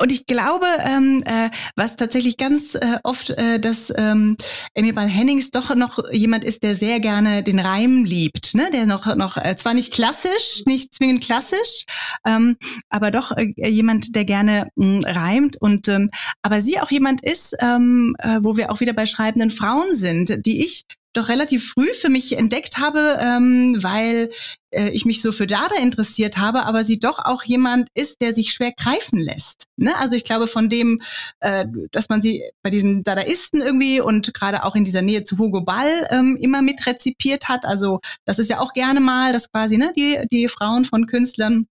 Und ich glaube, ähm, äh, was tatsächlich ganz äh, oft, äh, dass ähm, Amy Ball Hennings doch noch jemand ist, der sehr gerne den Reim liebt, ne? der noch noch äh, zwar nicht klassisch, nicht zwingend klassisch, ähm, aber doch äh, jemand, der gerne mh, reimt und ähm, aber sie auch jemand ist, ähm, äh, wo wir auch wieder bei schreibenden Frauen sind, die ich doch relativ früh für mich entdeckt habe, ähm, weil äh, ich mich so für Dada interessiert habe, aber sie doch auch jemand ist, der sich schwer greifen lässt. Ne? Also ich glaube von dem, äh, dass man sie bei diesen Dadaisten irgendwie und gerade auch in dieser Nähe zu Hugo Ball ähm, immer mit rezipiert hat. Also das ist ja auch gerne mal, dass quasi ne, die, die Frauen von Künstlern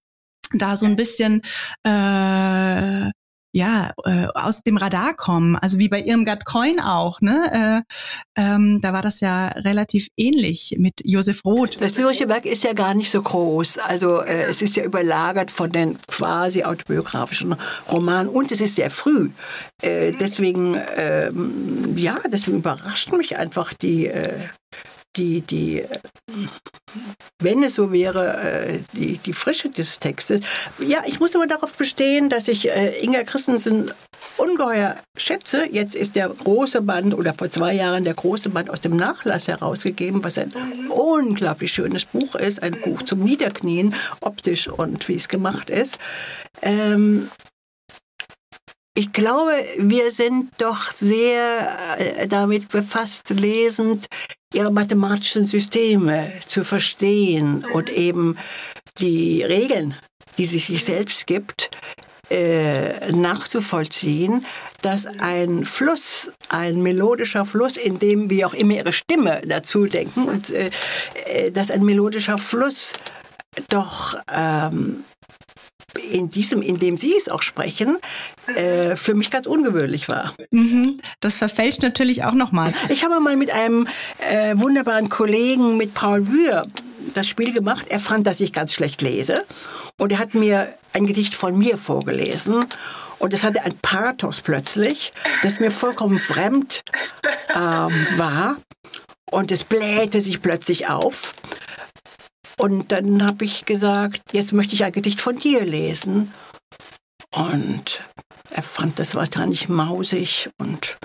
da so ein bisschen äh, ja, äh, aus dem Radar kommen. Also wie bei Irmgard Coin auch, ne? Äh, ähm, da war das ja relativ ähnlich mit Josef Roth.
Das lyrische Werk ist ja gar nicht so groß. Also äh, es ist ja überlagert von den quasi autobiografischen Romanen und es ist sehr früh. Äh, deswegen, ähm, ja, deswegen überrascht mich einfach die äh, die, die, wenn es so wäre, äh, die, die Frische des Textes. Ja, ich muss aber darauf bestehen, dass ich äh, Inga Christensen ungeheuer schätze. Jetzt ist der große Band oder vor zwei Jahren der große Band aus dem Nachlass herausgegeben, was ein unglaublich schönes Buch ist, ein Buch zum Niederknien, optisch und wie es gemacht ist. Ähm, ich glaube, wir sind doch sehr äh, damit befasst, lesend ihre mathematischen Systeme zu verstehen und eben die Regeln, die sie sich selbst gibt, äh, nachzuvollziehen, dass ein Fluss, ein melodischer Fluss, in dem wir auch immer ihre Stimme dazu denken, und äh, dass ein melodischer Fluss doch ähm, in diesem, in dem Sie es auch sprechen, äh, für mich ganz ungewöhnlich war.
Mhm. Das verfälscht natürlich auch nochmal.
Ich habe mal mit einem äh, wunderbaren Kollegen, mit Paul Wühr, das Spiel gemacht. Er fand, dass ich ganz schlecht lese. Und er hat mir ein Gedicht von mir vorgelesen. Und es hatte ein Pathos plötzlich, das mir vollkommen fremd ähm, war. Und es blähte sich plötzlich auf. Und dann habe ich gesagt, jetzt möchte ich ein Gedicht von dir lesen. Und er fand das wahrscheinlich mausig und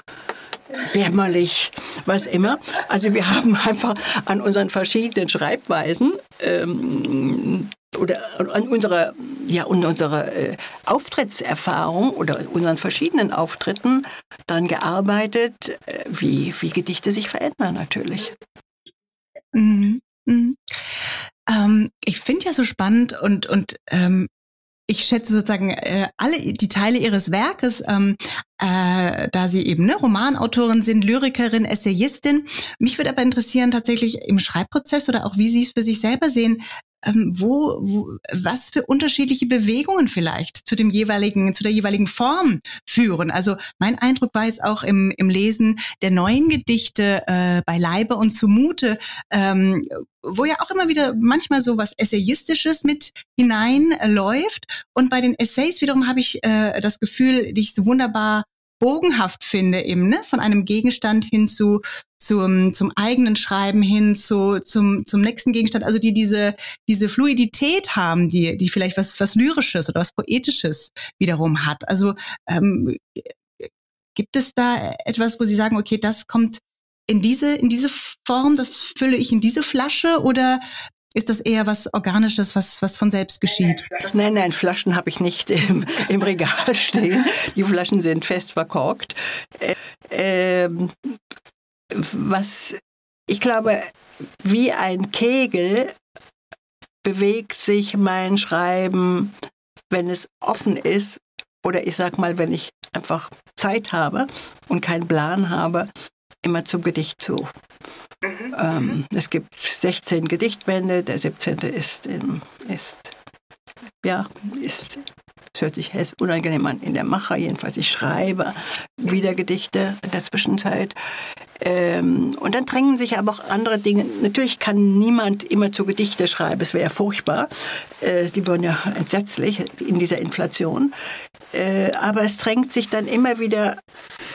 jämmerlich, was immer. Also wir haben einfach an unseren verschiedenen Schreibweisen ähm, oder an unserer, ja, und unserer äh, Auftrittserfahrung oder unseren verschiedenen Auftritten dann gearbeitet, äh, wie, wie Gedichte sich verändern natürlich.
Mhm. Mhm. Ähm, ich finde ja so spannend und, und ähm, ich schätze sozusagen äh, alle die Teile ihres Werkes, ähm, äh, da sie eben ne, Romanautorin sind, Lyrikerin, Essayistin. Mich würde aber interessieren tatsächlich im Schreibprozess oder auch wie Sie es für sich selber sehen, ähm, wo, wo, was für unterschiedliche Bewegungen vielleicht zu dem jeweiligen, zu der jeweiligen Form führen. Also mein Eindruck war jetzt auch im, im Lesen der neuen Gedichte äh, bei Leibe und zumute, ähm, wo ja auch immer wieder manchmal so was Essayistisches mit hineinläuft. Und bei den Essays wiederum habe ich äh, das Gefühl, die ich so wunderbar bogenhaft finde, eben, ne? von einem Gegenstand hin zu zum, zum eigenen Schreiben hin, zu, zum, zum nächsten Gegenstand, also die diese, diese Fluidität haben, die, die vielleicht was, was Lyrisches oder was Poetisches wiederum hat. Also ähm, gibt es da etwas, wo Sie sagen, okay, das kommt in diese, in diese Form, das fülle ich in diese Flasche oder ist das eher was Organisches, was, was von selbst geschieht?
Nein, nein, Flaschen habe ich nicht im, im Regal stehen. Die Flaschen sind fest verkorkt. Äh, was ich glaube, wie ein Kegel bewegt sich mein Schreiben, wenn es offen ist oder ich sag mal, wenn ich einfach Zeit habe und keinen Plan habe, immer zum Gedicht zu. Mhm. Ähm, es gibt 16 Gedichtbände, der 17. ist, in, ist ja, ist, es hört sich unangenehm an, in der Macher jedenfalls. Ich schreibe wieder Gedichte in der Zwischenzeit. Ähm, und dann drängen sich aber auch andere Dinge. Natürlich kann niemand immer zu Gedichte schreiben, es wäre ja furchtbar. Äh, die würden ja entsetzlich in dieser Inflation. Äh, aber es drängt sich dann immer wieder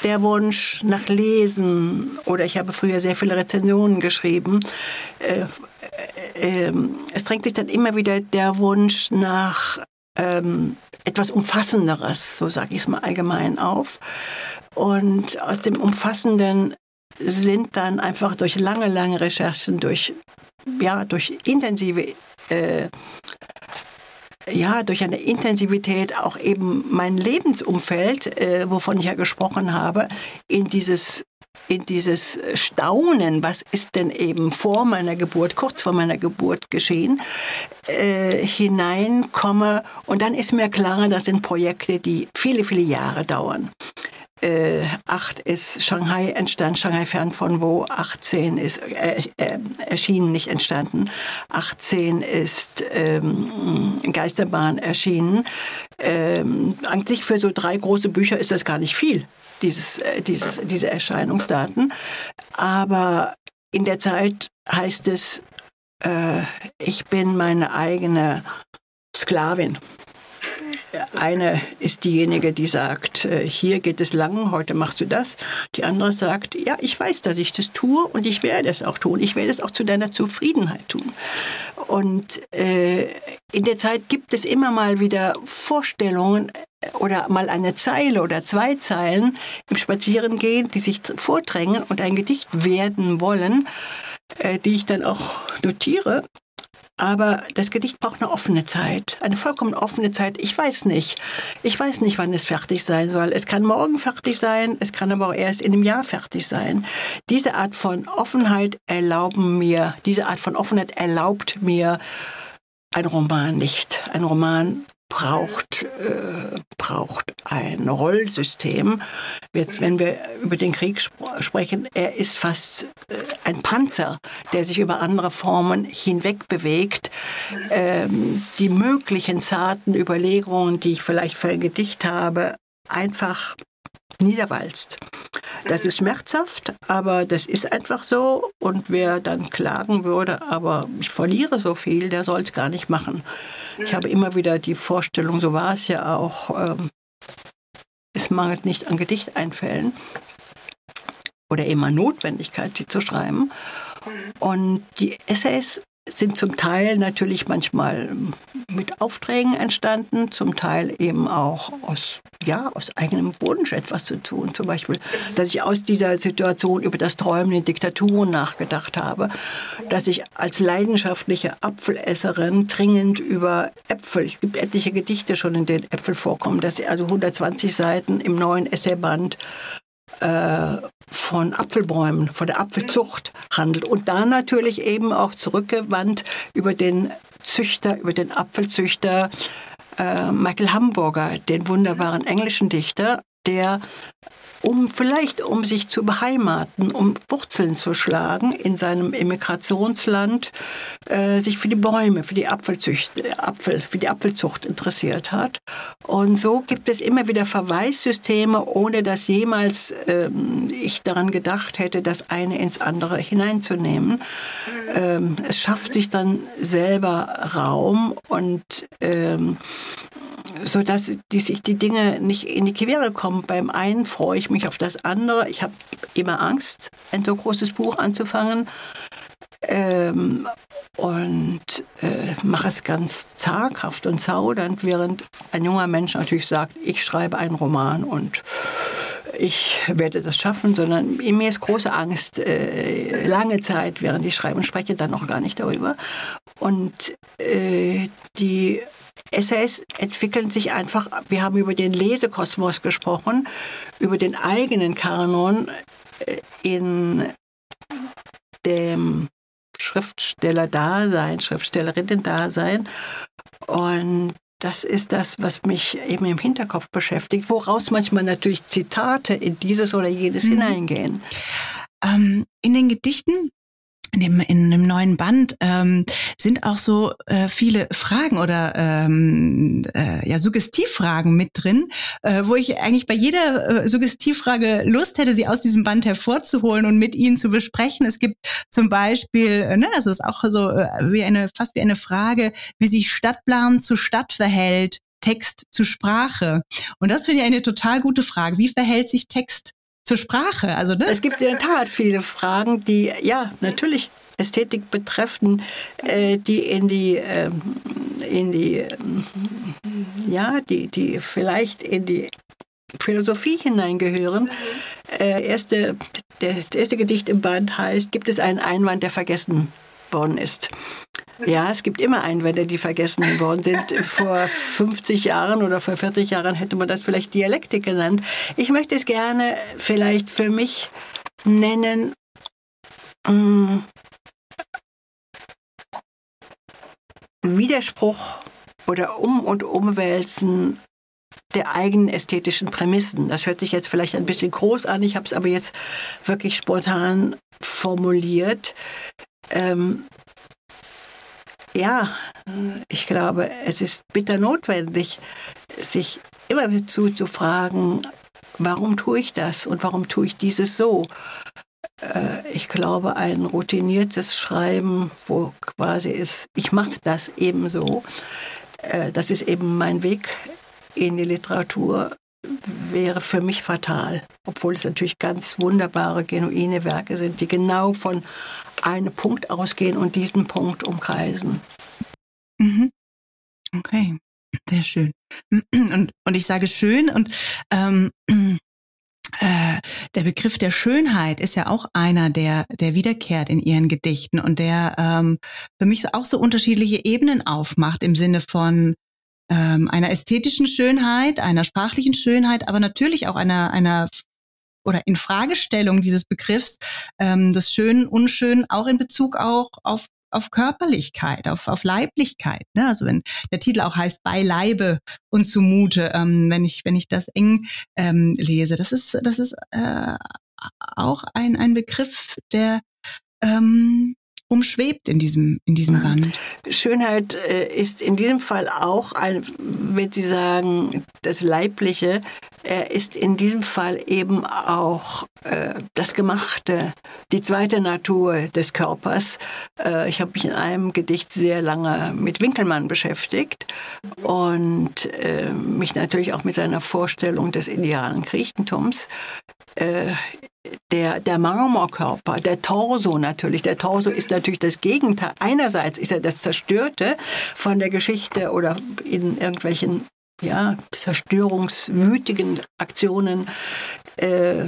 der Wunsch nach Lesen. Oder ich habe früher sehr viele Rezensionen geschrieben. Äh, äh, ähm, es drängt sich dann immer wieder der Wunsch nach ähm, etwas Umfassenderes, so sage ich es mal allgemein auf. Und aus dem Umfassenden sind dann einfach durch lange, lange Recherchen, durch, ja, durch intensive, äh, ja, durch eine Intensivität auch eben mein Lebensumfeld, äh, wovon ich ja gesprochen habe, in dieses in dieses Staunen, was ist denn eben vor meiner Geburt, kurz vor meiner Geburt geschehen, äh, hineinkomme. Und dann ist mir klar, das sind Projekte, die viele, viele Jahre dauern. Äh, 8 ist Shanghai entstanden, Shanghai fern von wo, 18 ist äh, äh, erschienen, nicht entstanden, 18 ist ähm, Geisterbahn erschienen. Ähm, eigentlich für so drei große Bücher ist das gar nicht viel, dieses, äh, dieses, diese Erscheinungsdaten. Aber in der Zeit heißt es, äh, ich bin meine eigene Sklavin. Eine ist diejenige, die sagt, äh, hier geht es lang, heute machst du das. Die andere sagt, ja, ich weiß, dass ich das tue und ich werde es auch tun. Ich werde es auch zu deiner Zufriedenheit tun. Und äh, in der Zeit gibt es immer mal wieder Vorstellungen äh, oder mal eine Zeile oder zwei Zeilen im Spazierengehen, die sich vordrängen und ein Gedicht werden wollen, äh, die ich dann auch notiere aber das Gedicht braucht eine offene Zeit, eine vollkommen offene Zeit. Ich weiß nicht. Ich weiß nicht, wann es fertig sein soll. Es kann morgen fertig sein, es kann aber auch erst in einem Jahr fertig sein. Diese Art von Offenheit erlauben mir, diese Art von Offenheit erlaubt mir ein Roman nicht. Ein Roman braucht, äh, braucht ein Rollsystem. Jetzt, wenn wir über den Krieg sp sprechen, er ist fast äh, ein Panzer, der sich über andere Formen hinweg bewegt. Ähm, die möglichen zarten Überlegungen, die ich vielleicht für ein Gedicht habe, einfach niederwalzt. Das ist schmerzhaft, aber das ist einfach so. Und wer dann klagen würde, aber ich verliere so viel, der soll es gar nicht machen. Ich habe immer wieder die Vorstellung, so war es ja auch, ähm, es mangelt nicht an Gedichteinfällen oder immer Notwendigkeit, sie zu schreiben. Und die Essays sind zum Teil natürlich manchmal mit Aufträgen entstanden, zum Teil eben auch aus, ja, aus eigenem Wunsch etwas zu tun. Zum Beispiel, dass ich aus dieser Situation über das Träumen in Diktaturen nachgedacht habe, dass ich als leidenschaftliche Apfelesserin dringend über Äpfel, es gibt etliche Gedichte schon, in denen Äpfel vorkommen, dass ich also 120 Seiten im neuen Essayband äh, von Apfelbäumen, von der Apfelzucht handelt. Und da natürlich eben auch zurückgewandt über den Züchter, über den Apfelzüchter äh, Michael Hamburger, den wunderbaren englischen Dichter, der um vielleicht um sich zu beheimaten, um Wurzeln zu schlagen in seinem Immigrationsland, äh, sich für die Bäume, für die Apfelzucht, Apfel, für die Apfelzucht interessiert hat. Und so gibt es immer wieder Verweissysteme, ohne dass jemals ähm, ich daran gedacht hätte, das eine ins andere hineinzunehmen. Ähm, es schafft sich dann selber Raum und ähm, so dass die, sich die Dinge nicht in die Quere kommen. Beim einen freue ich mich auf das andere. Ich habe immer Angst, ein so großes Buch anzufangen. Ähm, und äh, mache es ganz zaghaft und zaudernd, während ein junger Mensch natürlich sagt, ich schreibe einen Roman und ich werde das schaffen, sondern in mir ist große Angst, äh, lange Zeit, während ich schreibe und spreche, dann noch gar nicht darüber. Und äh, die Essays entwickeln sich einfach, wir haben über den Lesekosmos gesprochen, über den eigenen Kanon äh, in dem Schriftsteller-Dasein, Schriftstellerinnen-Dasein. Und das ist das, was mich eben im Hinterkopf beschäftigt, woraus manchmal natürlich Zitate in dieses oder jenes mhm. hineingehen.
Ähm, in den Gedichten in dem, in dem neuen Band ähm, sind auch so äh, viele Fragen oder ähm, äh, ja, Suggestivfragen mit drin, äh, wo ich eigentlich bei jeder äh, Suggestivfrage Lust hätte, sie aus diesem Band hervorzuholen und mit Ihnen zu besprechen. Es gibt zum Beispiel, äh, ne, also es ist auch so äh, wie eine, fast wie eine Frage, wie sich Stadtplan zu Stadt verhält, Text zu Sprache. Und das finde ich eine total gute Frage. Wie verhält sich Text zur Sprache. Also,
ne? Es gibt in der Tat viele Fragen, die ja natürlich Ästhetik betreffen, äh, die in die, äh, in die, äh, ja, die, die vielleicht in die Philosophie hineingehören. Äh, erste, der, das erste Gedicht im Band heißt, gibt es einen Einwand, der vergessen worden ist. Ja, es gibt immer Einwände, die vergessen worden sind. Vor 50 Jahren oder vor 40 Jahren hätte man das vielleicht Dialektik genannt. Ich möchte es gerne vielleicht für mich nennen. Ähm, Widerspruch oder Um- und Umwälzen der eigenen ästhetischen Prämissen. Das hört sich jetzt vielleicht ein bisschen groß an, ich habe es aber jetzt wirklich spontan formuliert. Ähm, ja, ich glaube, es ist bitter notwendig, sich immer wieder zu fragen, warum tue ich das und warum tue ich dieses so? Äh, ich glaube, ein routiniertes Schreiben, wo quasi ist, ich mache das eben so, äh, das ist eben mein Weg in die Literatur, wäre für mich fatal. Obwohl es natürlich ganz wunderbare, genuine Werke sind, die genau von einem Punkt ausgehen und diesen Punkt umkreisen.
Mhm. Okay, sehr schön. Und, und ich sage schön und ähm, äh, der Begriff der Schönheit ist ja auch einer, der, der wiederkehrt in ihren Gedichten und der ähm, für mich auch so unterschiedliche Ebenen aufmacht im Sinne von ähm, einer ästhetischen Schönheit, einer sprachlichen Schönheit, aber natürlich auch einer, einer oder in Fragestellung dieses Begriffs ähm, des Schönen, Unschönen, auch in Bezug auch auf auf Körperlichkeit, auf, auf Leiblichkeit. Ne? Also wenn der Titel auch heißt bei Leibe und zumute, ähm, wenn ich wenn ich das eng ähm, lese, das ist das ist äh, auch ein ein Begriff, der ähm, umschwebt in diesem, in diesem Band.
Schönheit äh, ist in diesem Fall auch, ein, wenn Sie sagen, das Leibliche, er ist in diesem Fall eben auch äh, das Gemachte, die zweite Natur des Körpers. Äh, ich habe mich in einem Gedicht sehr lange mit Winkelmann beschäftigt und äh, mich natürlich auch mit seiner Vorstellung des idealen Griechentums. Der, der Marmorkörper, der Torso natürlich. Der Torso ist natürlich das Gegenteil. Einerseits ist er das Zerstörte von der Geschichte oder in irgendwelchen ja, zerstörungswütigen Aktionen äh,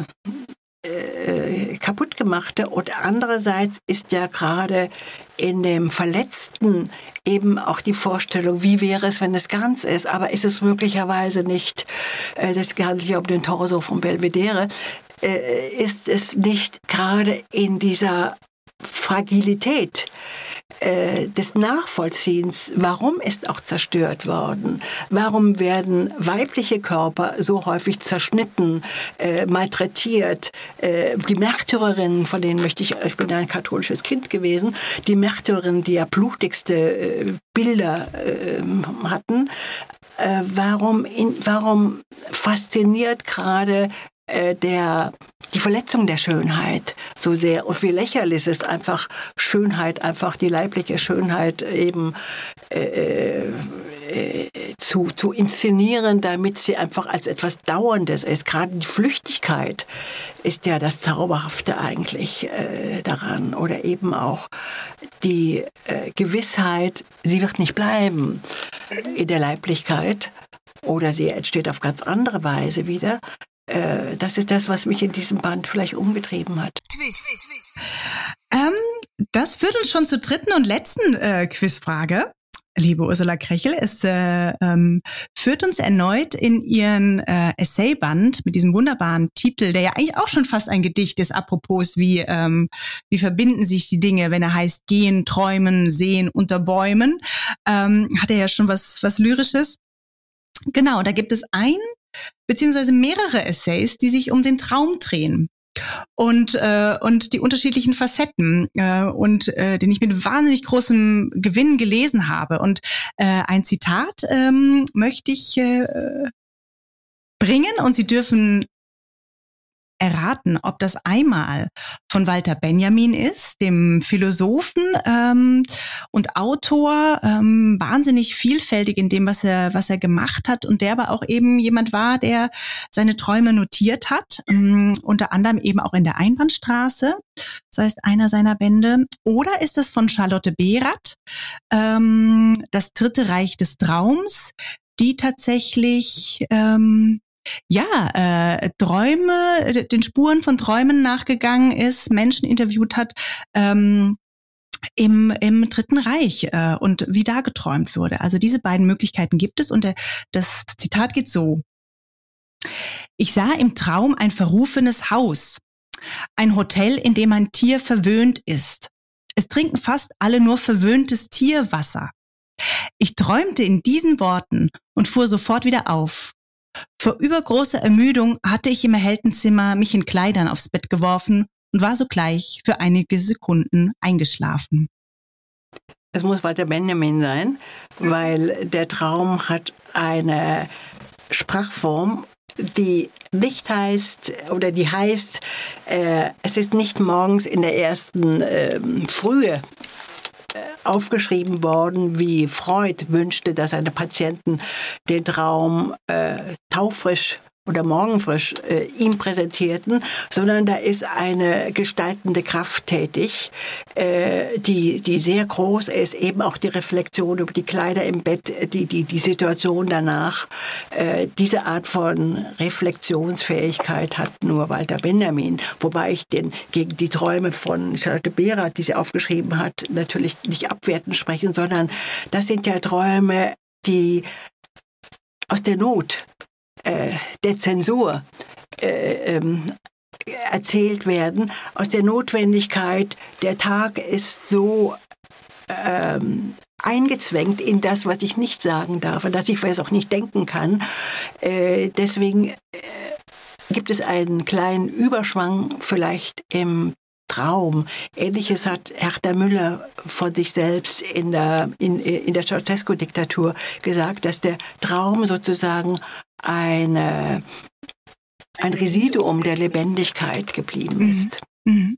äh, kaputt gemachte. Und andererseits ist ja gerade in dem Verletzten eben auch die Vorstellung, wie wäre es, wenn es ganz ist. Aber ist es möglicherweise nicht, äh, das handelt sich um den Torso von Belvedere, ist es nicht gerade in dieser Fragilität äh, des Nachvollziehens, warum ist auch zerstört worden? Warum werden weibliche Körper so häufig zerschnitten, äh, malträtiert? Äh, die Märtyrerinnen, von denen möchte ich, ich bin ja ein katholisches Kind gewesen, die Märtyrerinnen, die ja blutigste äh, Bilder äh, hatten, äh, warum, in, warum fasziniert gerade äh, der, die Verletzung der Schönheit so sehr und wie lächerlich ist einfach Schönheit, einfach die leibliche Schönheit eben äh, äh, zu, zu inszenieren, damit sie einfach als etwas Dauerndes ist. Gerade die Flüchtigkeit ist ja das Zauberhafte eigentlich äh, daran oder eben auch die äh, Gewissheit, sie wird nicht bleiben in der Leiblichkeit oder sie entsteht auf ganz andere Weise wieder. Äh, das ist das, was mich in diesem Band vielleicht umgetrieben hat.
Ähm, das führt uns schon zur dritten und letzten äh, Quizfrage. Liebe Ursula Krechel, es äh, ähm, führt uns erneut in ihren äh, Essayband mit diesem wunderbaren Titel, der ja eigentlich auch schon fast ein Gedicht ist, apropos wie, ähm, wie verbinden sich die Dinge, wenn er heißt gehen, träumen, sehen, unter Bäumen, ähm, hat er ja schon was, was Lyrisches. Genau, da gibt es ein beziehungsweise mehrere Essays, die sich um den Traum drehen. Und äh, und die unterschiedlichen Facetten äh, und äh, den ich mit wahnsinnig großem Gewinn gelesen habe. Und äh, ein Zitat ähm, möchte ich äh, bringen. Und Sie dürfen erraten, ob das einmal von Walter Benjamin ist, dem Philosophen ähm, und Autor, ähm, wahnsinnig vielfältig in dem, was er, was er gemacht hat und der aber auch eben jemand war, der seine Träume notiert hat, ähm, unter anderem eben auch in der Einbahnstraße, so heißt einer seiner Bände. Oder ist es von Charlotte Behrath, ähm, das Dritte Reich des Traums, die tatsächlich ähm, ja, äh, Träume, den Spuren von Träumen nachgegangen ist, Menschen interviewt hat, ähm, im, im Dritten Reich äh, und wie da geträumt wurde. Also diese beiden Möglichkeiten gibt es und der, das Zitat geht so. Ich sah im Traum ein verrufenes Haus, ein Hotel, in dem ein Tier verwöhnt ist. Es trinken fast alle nur verwöhntes Tierwasser. Ich träumte in diesen Worten und fuhr sofort wieder auf. Vor übergroßer Ermüdung hatte ich im erhellten Zimmer mich in Kleidern aufs Bett geworfen und war sogleich für einige Sekunden eingeschlafen.
Es muss Walter Benjamin sein, weil der Traum hat eine Sprachform, die nicht heißt oder die heißt, äh, es ist nicht morgens in der ersten äh, Frühe aufgeschrieben worden, wie Freud wünschte, dass seine Patienten den Traum äh, taufrisch oder morgenfrisch äh, ihm präsentierten, sondern da ist eine gestaltende Kraft tätig, äh, die, die sehr groß ist, eben auch die Reflexion über die Kleider im Bett, die, die, die Situation danach. Äh, diese Art von Reflexionsfähigkeit hat nur Walter Benjamin, wobei ich den gegen die Träume von Charlotte Behrath, die sie aufgeschrieben hat, natürlich nicht abwertend sprechen, sondern das sind ja Träume, die aus der Not äh, der Zensur äh, ähm, erzählt werden, aus der Notwendigkeit, der Tag ist so ähm, eingezwängt in das, was ich nicht sagen darf und dass ich vielleicht auch nicht denken kann. Äh, deswegen äh, gibt es einen kleinen Überschwang vielleicht im Traum. Ähnliches hat Hertha Müller von sich selbst in der, in, in der Ceausescu-Diktatur gesagt, dass der Traum sozusagen eine, ein Residuum der Lebendigkeit geblieben mhm. ist. Mhm.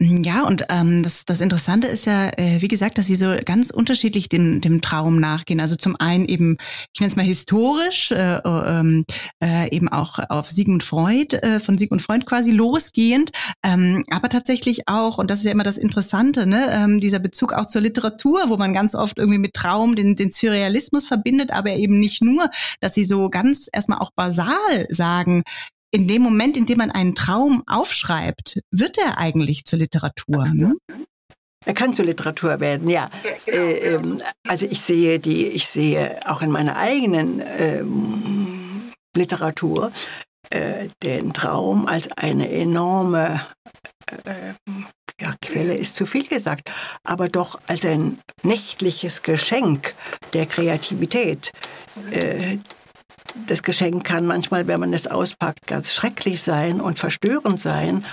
Ja, und ähm, das, das Interessante ist ja, äh, wie gesagt, dass sie so ganz unterschiedlich dem, dem Traum nachgehen. Also zum einen eben, ich nenne es mal historisch, äh, äh, äh, eben auch auf Sigmund Freud, äh, von Sigmund Freud quasi losgehend, ähm, aber tatsächlich auch, und das ist ja immer das Interessante, ne, ähm, dieser Bezug auch zur Literatur, wo man ganz oft irgendwie mit Traum den, den Surrealismus verbindet, aber eben nicht nur, dass sie so ganz erstmal auch basal sagen, in dem Moment, in dem man einen Traum aufschreibt, wird er eigentlich zur Literatur. Ne?
Er kann zur Literatur werden, ja. ja genau, äh, genau. Also ich sehe die, ich sehe auch in meiner eigenen ähm, Literatur äh, den Traum als eine enorme äh, ja, Quelle ist zu viel gesagt, aber doch als ein nächtliches Geschenk der Kreativität, äh, das Geschenk kann manchmal, wenn man es auspackt, ganz schrecklich sein und verstörend sein.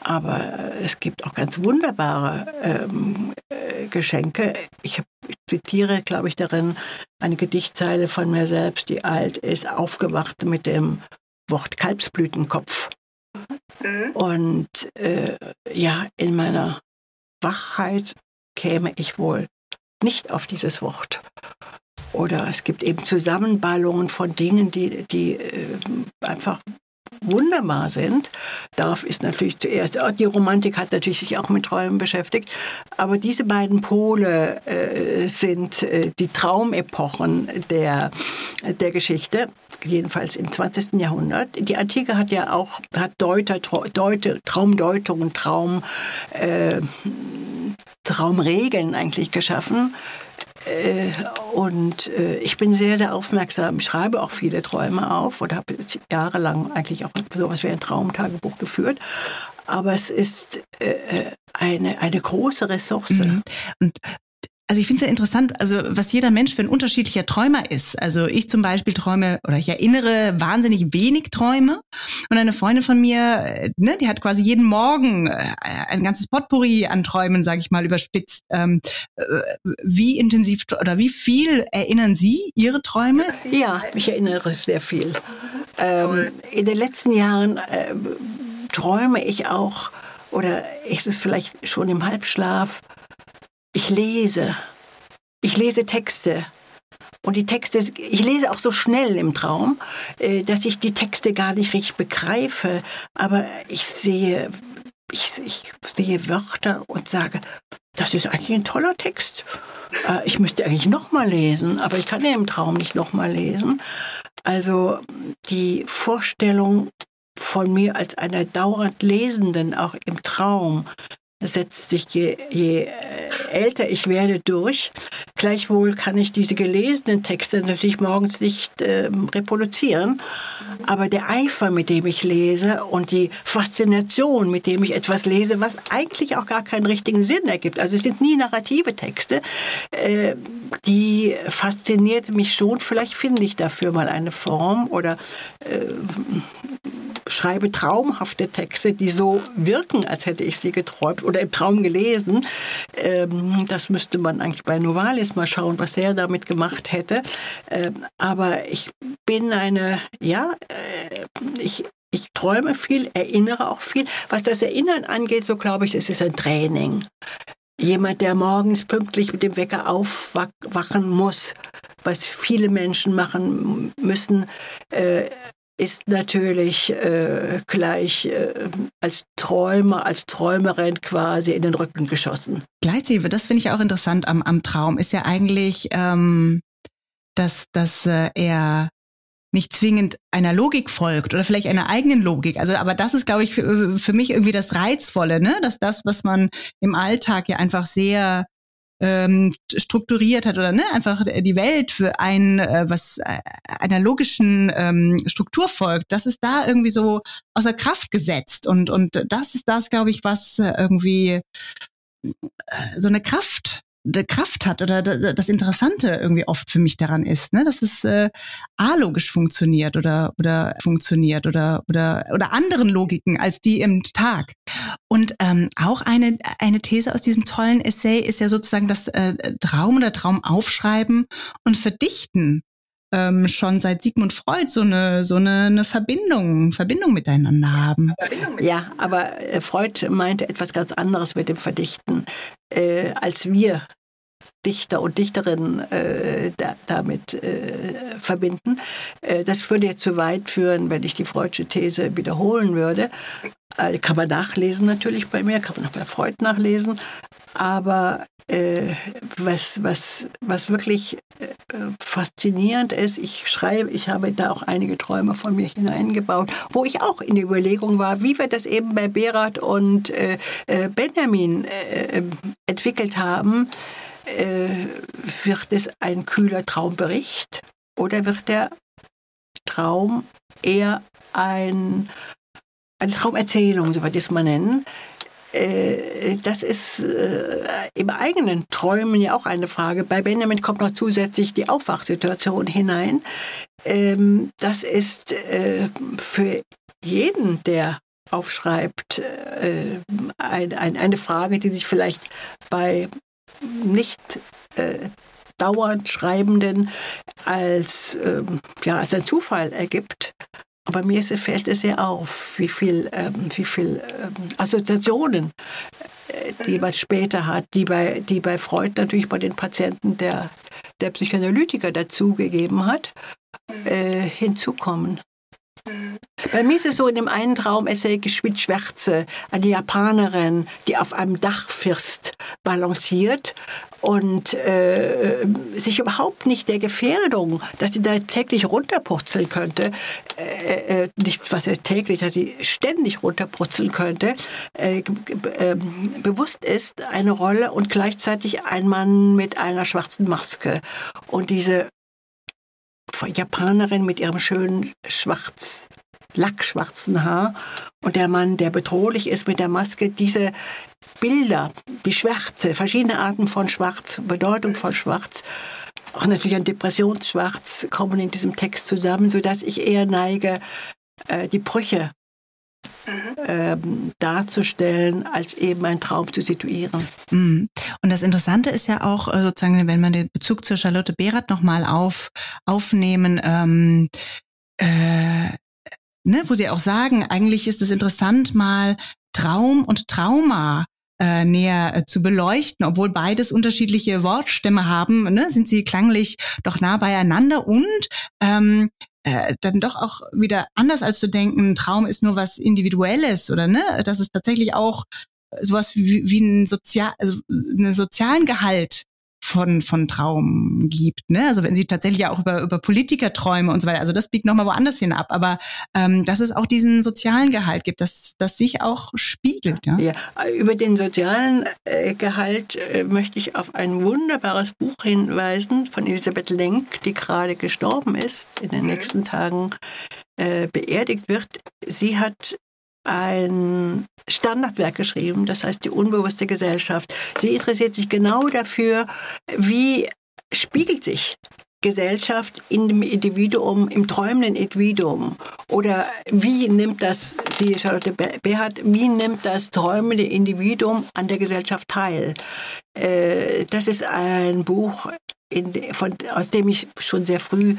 Aber es gibt auch ganz wunderbare ähm, äh, Geschenke. Ich, hab, ich zitiere, glaube ich, darin eine Gedichtzeile von mir selbst, die alt ist, aufgewacht mit dem Wort Kalbsblütenkopf. Mhm. Und äh, ja, in meiner Wachheit käme ich wohl nicht auf dieses Wort. Oder es gibt eben Zusammenballungen von Dingen, die, die äh, einfach wunderbar sind. Darf ist natürlich zuerst, die Romantik hat natürlich sich auch mit Träumen beschäftigt, aber diese beiden Pole äh, sind äh, die Traumepochen der, der Geschichte, jedenfalls im 20. Jahrhundert. Die Antike hat ja auch hat Deuter, Deute, Traumdeutungen, Traum, äh, Traumregeln eigentlich geschaffen und äh, ich bin sehr, sehr aufmerksam. Ich schreibe auch viele Träume auf oder habe jahrelang eigentlich auch sowas wie ein Traumtagebuch geführt. Aber es ist äh, eine, eine große Ressource. Mhm.
Und also ich finde es ja interessant, also was jeder Mensch für ein unterschiedlicher Träumer ist. Also ich zum Beispiel träume oder ich erinnere wahnsinnig wenig Träume. Und eine Freundin von mir, äh, ne, die hat quasi jeden Morgen äh, ein ganzes Potpourri an Träumen, sage ich mal, überspitzt. Ähm, äh, wie intensiv oder wie viel erinnern Sie Ihre Träume?
Ja, ich erinnere sehr viel. Ähm, in den letzten Jahren äh, träume ich auch, oder ist es vielleicht schon im Halbschlaf, ich lese. Ich lese Texte. Und die Texte, ich lese auch so schnell im Traum, äh, dass ich die Texte gar nicht richtig begreife. Aber ich sehe, ich, ich sehe Wörter und sage, das ist eigentlich ein toller Text. Äh, ich müsste eigentlich nochmal lesen, aber ich kann ja im Traum nicht nochmal lesen. Also die Vorstellung von mir als einer dauernd Lesenden, auch im Traum, setzt sich je, je äh, älter ich werde durch. Gleichwohl kann ich diese gelesenen Texte natürlich morgens nicht äh, reproduzieren, aber der Eifer, mit dem ich lese und die Faszination, mit dem ich etwas lese, was eigentlich auch gar keinen richtigen Sinn ergibt, also es sind nie narrative Texte, äh, die fasziniert mich schon. Vielleicht finde ich dafür mal eine Form oder äh, schreibe traumhafte Texte, die so wirken, als hätte ich sie geträumt oder im Traum gelesen. Ähm, das müsste man eigentlich bei Novalis mal schauen, was er damit gemacht hätte. Ähm, aber ich bin eine, ja, äh, ich, ich träume viel, erinnere auch viel. Was das Erinnern angeht, so glaube ich, es ist ein Training. Jemand, der morgens pünktlich mit dem Wecker aufwachen muss, was viele Menschen machen müssen, äh, ist natürlich äh, gleich äh, als Träumer, als Träumerin quasi in den Rücken geschossen.
Gleichzeitig, das finde ich auch interessant am, am Traum, ist ja eigentlich, ähm, dass, dass äh, er nicht zwingend einer Logik folgt oder vielleicht einer eigenen Logik. Also, aber das ist, glaube ich, für, für mich irgendwie das Reizvolle, ne? Dass das, was man im Alltag ja einfach sehr ähm, strukturiert hat oder ne, einfach die Welt für ein, äh, was äh, einer logischen ähm, Struktur folgt, das ist da irgendwie so außer Kraft gesetzt. Und, und das ist das, glaube ich, was äh, irgendwie so eine Kraft Kraft hat oder das Interessante irgendwie oft für mich daran ist, ne? dass es äh, alogisch funktioniert oder oder funktioniert oder oder oder anderen Logiken als die im Tag. Und ähm, auch eine eine These aus diesem tollen Essay ist ja sozusagen das äh, Traum oder Traum aufschreiben und verdichten ähm, schon seit Sigmund Freud so eine so eine, eine Verbindung Verbindung miteinander haben.
Ja, aber äh, Freud meinte etwas ganz anderes mit dem Verdichten, äh, als wir Dichter und Dichterinnen äh, da, damit äh, verbinden. Äh, das würde jetzt zu weit führen, wenn ich die Freudsche These wiederholen würde. Äh, kann man nachlesen natürlich bei mir, kann man auch bei Freud nachlesen. Aber äh, was, was, was wirklich äh, faszinierend ist, ich schreibe, ich habe da auch einige Träume von mir hineingebaut, wo ich auch in der Überlegung war, wie wir das eben bei Berat und Benjamin entwickelt haben. Wird es ein kühler Traumbericht oder wird der Traum eher ein, eine Traumerzählung, so würde ich es mal nennen, äh, das ist äh, im eigenen Träumen ja auch eine Frage. Bei Benjamin kommt noch zusätzlich die Aufwachsituation hinein. Ähm, das ist äh, für jeden, der aufschreibt, eine Frage, die sich vielleicht bei nicht dauernd Schreibenden als, ähm, ja, als ein Zufall ergibt. Aber mir fällt es sehr auf, wie viel, ähm, wie viel ähm, Assoziationen, äh, die man später hat, die bei, die bei Freud natürlich bei den Patienten der, der Psychoanalytiker dazugegeben hat, äh, hinzukommen. Bei mir ist es so, in dem einen Traum-Essay gespielt Schwärze, eine Japanerin, die auf einem Dachfirst balanciert und äh, sich überhaupt nicht der Gefährdung, dass sie da täglich runterpurzeln könnte, äh, äh, nicht was er täglich, dass sie ständig runterpurzeln könnte, äh, äh, bewusst ist, eine Rolle und gleichzeitig ein Mann mit einer schwarzen Maske. Und diese Japanerin mit ihrem schönen schwarz lackschwarzen Haar und der Mann, der bedrohlich ist mit der Maske, diese Bilder, die Schwärze, verschiedene Arten von Schwarz, Bedeutung von Schwarz, auch natürlich ein Depressionsschwarz kommen in diesem Text zusammen, sodass ich eher neige, äh, die Brüche. Ähm, darzustellen, als eben ein Traum zu situieren.
Mhm. Und das Interessante ist ja auch äh, sozusagen, wenn man den Bezug zur Charlotte Behrat nochmal auf, aufnehmen, ähm, äh, ne, wo sie auch sagen, eigentlich ist es interessant, mal Traum und Trauma äh, näher äh, zu beleuchten, obwohl beides unterschiedliche Wortstämme haben, ne, sind sie klanglich doch nah beieinander und ähm, äh, dann doch auch wieder anders als zu denken, Traum ist nur was Individuelles oder ne, dass es tatsächlich auch sowas wie, wie ein sozial, also einen sozialen Gehalt von, von Traum gibt. Ne? Also wenn sie tatsächlich ja auch über, über Politiker träume und so weiter. Also das biegt nochmal woanders hin ab. Aber ähm, dass es auch diesen sozialen Gehalt gibt, dass das sich auch spiegelt. Ja,
ja über den sozialen äh, Gehalt äh, möchte ich auf ein wunderbares Buch hinweisen von Elisabeth Lenk, die gerade gestorben ist, in den nächsten Tagen äh, beerdigt wird. Sie hat ein Standardwerk geschrieben, das heißt die unbewusste Gesellschaft. Sie interessiert sich genau dafür, wie spiegelt sich Gesellschaft in dem Individuum, im träumenden Individuum? Oder wie nimmt das, sie Charlotte Behat, wie nimmt das träumende Individuum an der Gesellschaft teil? Äh, das ist ein Buch, in, von, aus dem ich schon sehr früh,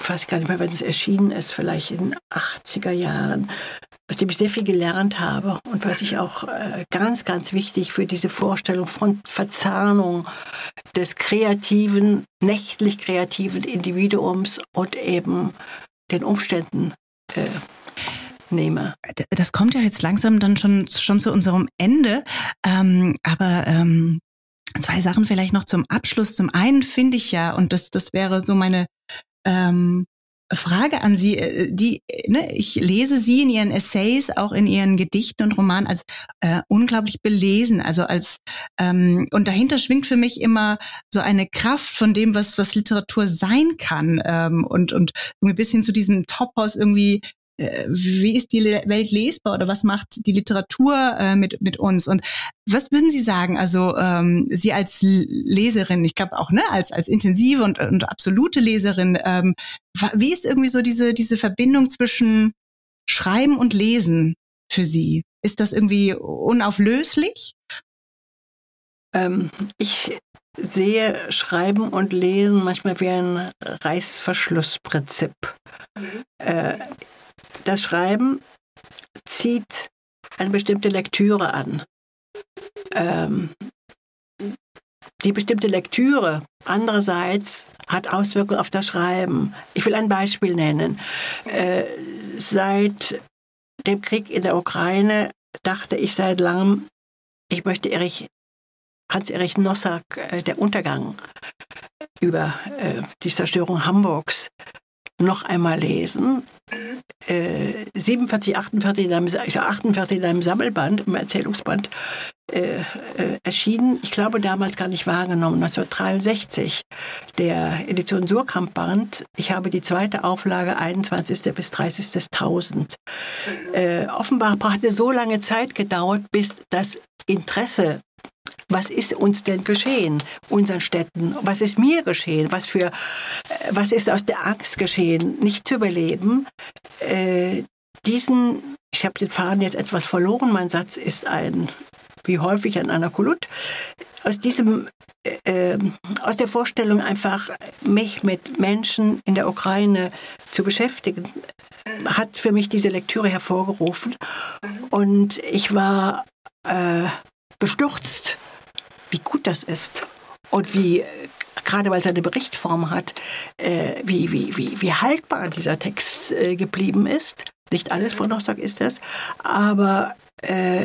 ich weiß gar nicht mehr, wann es erschienen ist, vielleicht in den 80er Jahren, aus dem ich sehr viel gelernt habe und was ich auch äh, ganz, ganz wichtig für diese Vorstellung von Verzahnung des kreativen, nächtlich kreativen Individuums und eben den Umständen äh, nehme.
Das kommt ja jetzt langsam dann schon, schon zu unserem Ende. Ähm, aber ähm, zwei Sachen vielleicht noch zum Abschluss. Zum einen finde ich ja, und das, das wäre so meine ähm, Frage an Sie, äh, die, ne, ich lese Sie in Ihren Essays, auch in Ihren Gedichten und Romanen als äh, unglaublich belesen, also als ähm, und dahinter schwingt für mich immer so eine Kraft von dem, was was Literatur sein kann ähm, und und irgendwie bis hin zu diesem Topos irgendwie wie ist die Welt lesbar oder was macht die Literatur äh, mit, mit uns? Und was würden Sie sagen? Also ähm, Sie als Leserin, ich glaube auch ne, als, als intensive und, und absolute Leserin, ähm, wie ist irgendwie so diese, diese Verbindung zwischen Schreiben und Lesen für Sie? Ist das irgendwie unauflöslich?
Ähm, ich sehe Schreiben und Lesen manchmal wie ein Reißverschlussprinzip. Mhm. Äh, das Schreiben zieht eine bestimmte Lektüre an. Ähm, die bestimmte Lektüre andererseits hat Auswirkungen auf das Schreiben. Ich will ein Beispiel nennen. Äh, seit dem Krieg in der Ukraine dachte ich seit langem, ich möchte Erich Hans-Erich Nossack, äh, Der Untergang, über äh, die Zerstörung Hamburgs noch einmal lesen. Äh, 47, 48 in einem, also 48 in einem Sammelband, im Erzählungsband äh, äh, erschienen. Ich glaube, damals gar nicht wahrgenommen, 1963, der Edition Surkamp-Band. Ich habe die zweite Auflage, 21. bis 30.000. Äh, offenbar brachte so lange Zeit gedauert, bis das Interesse was ist uns denn geschehen, unseren Städten? Was ist mir geschehen? Was, für, äh, was ist aus der Angst geschehen, nicht zu überleben? Äh, diesen, ich habe den Faden jetzt etwas verloren, mein Satz ist ein, wie häufig ein Anakolut, aus diesem, äh, äh, aus der Vorstellung einfach, mich mit Menschen in der Ukraine zu beschäftigen, hat für mich diese Lektüre hervorgerufen. Und ich war äh, bestürzt wie gut das ist und wie gerade weil es eine Berichtform hat, äh, wie, wie, wie, wie haltbar dieser Text äh, geblieben ist. Nicht alles von Nossag ist das, aber äh,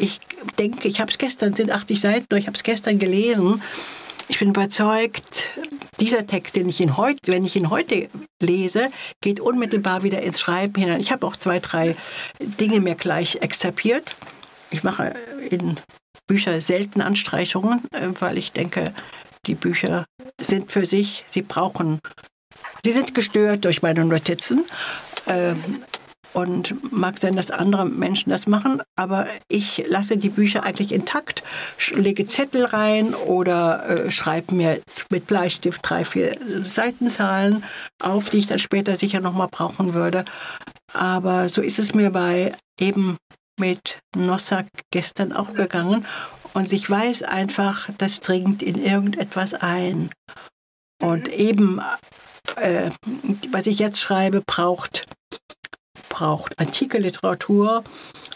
ich denke, ich habe es gestern, sind 80 Seiten, ich habe es gestern gelesen. Ich bin überzeugt, dieser Text, den ich ihn heute, wenn ich ihn heute lese, geht unmittelbar wieder ins Schreiben hinein. Ich habe auch zwei, drei Dinge mir gleich exzerpiert. Ich mache in Bücher selten Anstreichungen, äh, weil ich denke, die Bücher sind für sich, sie brauchen, sie sind gestört durch meine Notizen. Ähm, und mag sein, dass andere Menschen das machen, aber ich lasse die Bücher eigentlich intakt, lege Zettel rein oder äh, schreibe mir mit Bleistift drei, vier Seitenzahlen auf, die ich dann später sicher nochmal brauchen würde. Aber so ist es mir bei eben mit Nossack gestern auch gegangen und ich weiß einfach, das dringt in irgendetwas ein. Und eben, äh, was ich jetzt schreibe, braucht, braucht antike Literatur,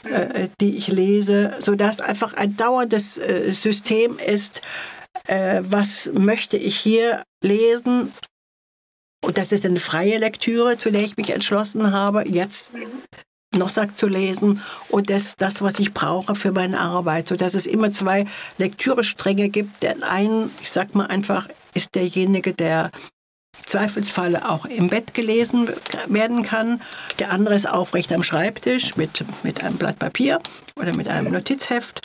äh, die ich lese, sodass einfach ein dauerndes äh, System ist, äh, was möchte ich hier lesen. Und das ist eine freie Lektüre, zu der ich mich entschlossen habe, jetzt Nossack zu lesen und das, das, was ich brauche für meine Arbeit, sodass es immer zwei Lektürestränge gibt. Der einen, ich sag mal einfach, ist derjenige, der Zweifelsfalle auch im Bett gelesen werden kann. Der andere ist aufrecht am Schreibtisch mit, mit einem Blatt Papier oder mit einem Notizheft.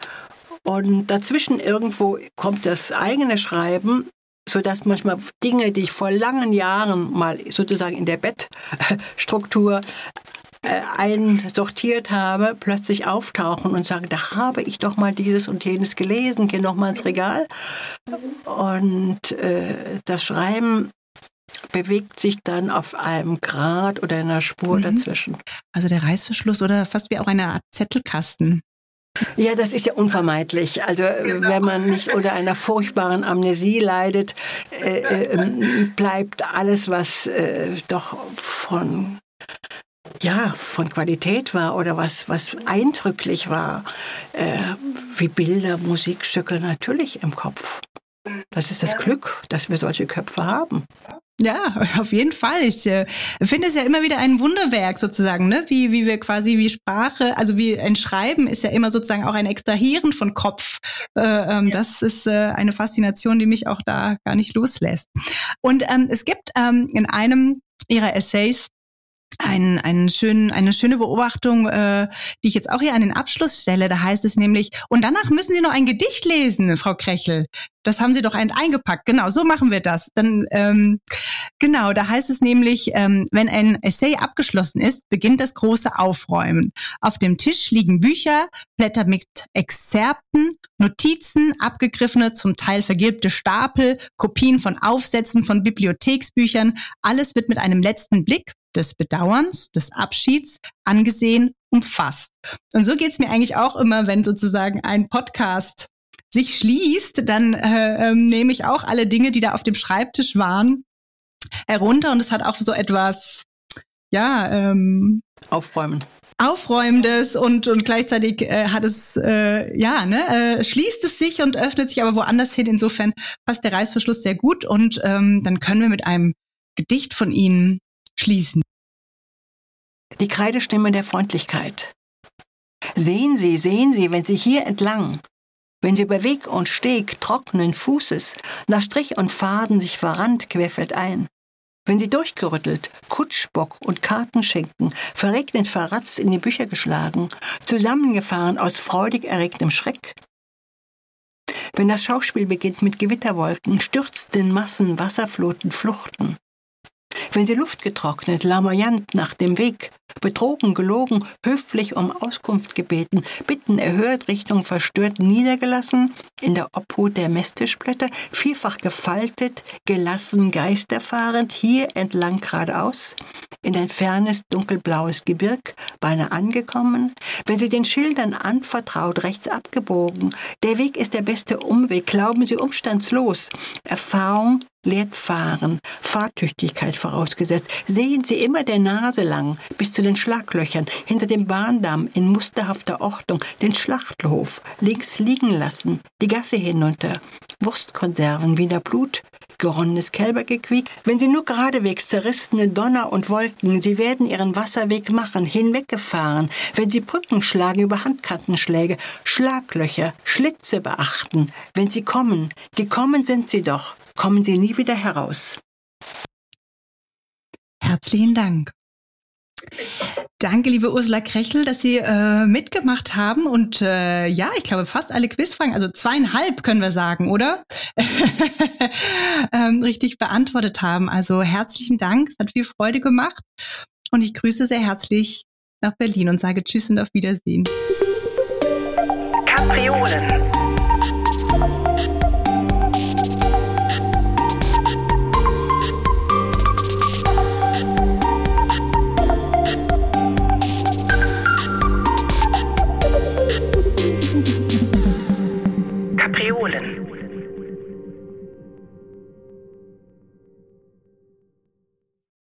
Und dazwischen irgendwo kommt das eigene Schreiben, sodass manchmal Dinge, die ich vor langen Jahren mal sozusagen in der Bettstruktur äh, einsortiert habe, plötzlich auftauchen und sagen, da habe ich doch mal dieses und jenes gelesen, gehe noch mal ins Regal. Und äh, das Schreiben bewegt sich dann auf einem Grad oder einer Spur mhm. dazwischen.
Also der Reißverschluss oder fast wie auch eine Art Zettelkasten.
Ja, das ist ja unvermeidlich. Also wenn man nicht unter einer furchtbaren Amnesie leidet, äh, äh, bleibt alles, was äh, doch von ja, von Qualität war oder was, was eindrücklich war, äh, wie Bilder, Musikstücke natürlich im Kopf. Das ist das Glück, dass wir solche Köpfe haben.
Ja, auf jeden Fall. Ich äh, finde es ja immer wieder ein Wunderwerk sozusagen, ne? wie, wie wir quasi wie Sprache, also wie ein Schreiben ist ja immer sozusagen auch ein Extrahieren von Kopf. Äh, ähm, ja. Das ist äh, eine Faszination, die mich auch da gar nicht loslässt. Und ähm, es gibt ähm, in einem ihrer Essays ein, einen schönen, eine schöne Beobachtung, äh, die ich jetzt auch hier an den Abschluss stelle. Da heißt es nämlich, und danach müssen Sie noch ein Gedicht lesen, Frau Krechel. Das haben Sie doch ein, eingepackt. Genau, so machen wir das. Dann ähm, genau, da heißt es nämlich, ähm, wenn ein Essay abgeschlossen ist, beginnt das große Aufräumen. Auf dem Tisch liegen Bücher, Blätter mit Exzerpten, Notizen, abgegriffene, zum Teil vergilbte Stapel, Kopien von Aufsätzen von Bibliotheksbüchern. Alles wird mit einem letzten Blick des Bedauerns, des Abschieds angesehen, umfasst. Und so geht's mir eigentlich auch immer, wenn sozusagen ein Podcast sich schließt, dann äh, äh, nehme ich auch alle Dinge, die da auf dem Schreibtisch waren, herunter und es hat auch so etwas, ja, ähm,
aufräumen.
Aufräumendes und, und gleichzeitig äh, hat es, äh, ja, ne, äh, schließt es sich und öffnet sich aber woanders hin. Insofern passt der Reißverschluss sehr gut und ähm, dann können wir mit einem Gedicht von Ihnen schließen.
Die Kreidestimme der Freundlichkeit. Sehen Sie, sehen Sie, wenn Sie hier entlang, wenn Sie über Weg und Steg trockenen Fußes nach Strich und Faden sich verrannt querfeldein, wenn Sie durchgerüttelt, Kutschbock und Kartenschinken, verregnet verratzt in die Bücher geschlagen, zusammengefahren aus freudig erregtem Schreck, wenn das Schauspiel beginnt mit Gewitterwolken, stürzten Massen, Wasserfluten, Fluchten, wenn sie Luft getrocknet, lamoyant nach dem Weg, betrogen, gelogen, höflich um Auskunft gebeten, Bitten erhört, Richtung verstört niedergelassen, in der Obhut der Messtischblätter, vielfach gefaltet, gelassen, geisterfahrend, hier entlang geradeaus, in ein fernes, dunkelblaues Gebirg, beinahe angekommen, wenn sie den Schildern anvertraut, rechts abgebogen, der Weg ist der beste Umweg, glauben sie umstandslos, Erfahrung lehrt fahren, Fahrtüchtigkeit vorausgesetzt, sehen sie immer der Nase lang, bis zu den Schlaglöchern, hinter dem Bahndamm in musterhafter Ordnung, den Schlachthof, links liegen lassen, die Gasse hinunter, Wurstkonserven, Wiener Blut, geronnenes Kälbergequiek, wenn sie nur geradewegs zerrissene Donner und Wolken, sie werden ihren Wasserweg machen, hinweggefahren, wenn sie Brücken schlagen über Handkantenschläge, Schlaglöcher, Schlitze beachten, wenn sie kommen, gekommen sind sie doch, kommen sie nie wieder heraus.
Herzlichen Dank. Danke, liebe Ursula Krechel, dass Sie äh, mitgemacht haben und äh, ja, ich glaube fast alle Quizfragen, also zweieinhalb können wir sagen, oder? (laughs) ähm, richtig beantwortet haben. Also herzlichen Dank, es hat viel Freude gemacht und ich grüße sehr herzlich nach Berlin und sage Tschüss und auf Wiedersehen. Kapriolen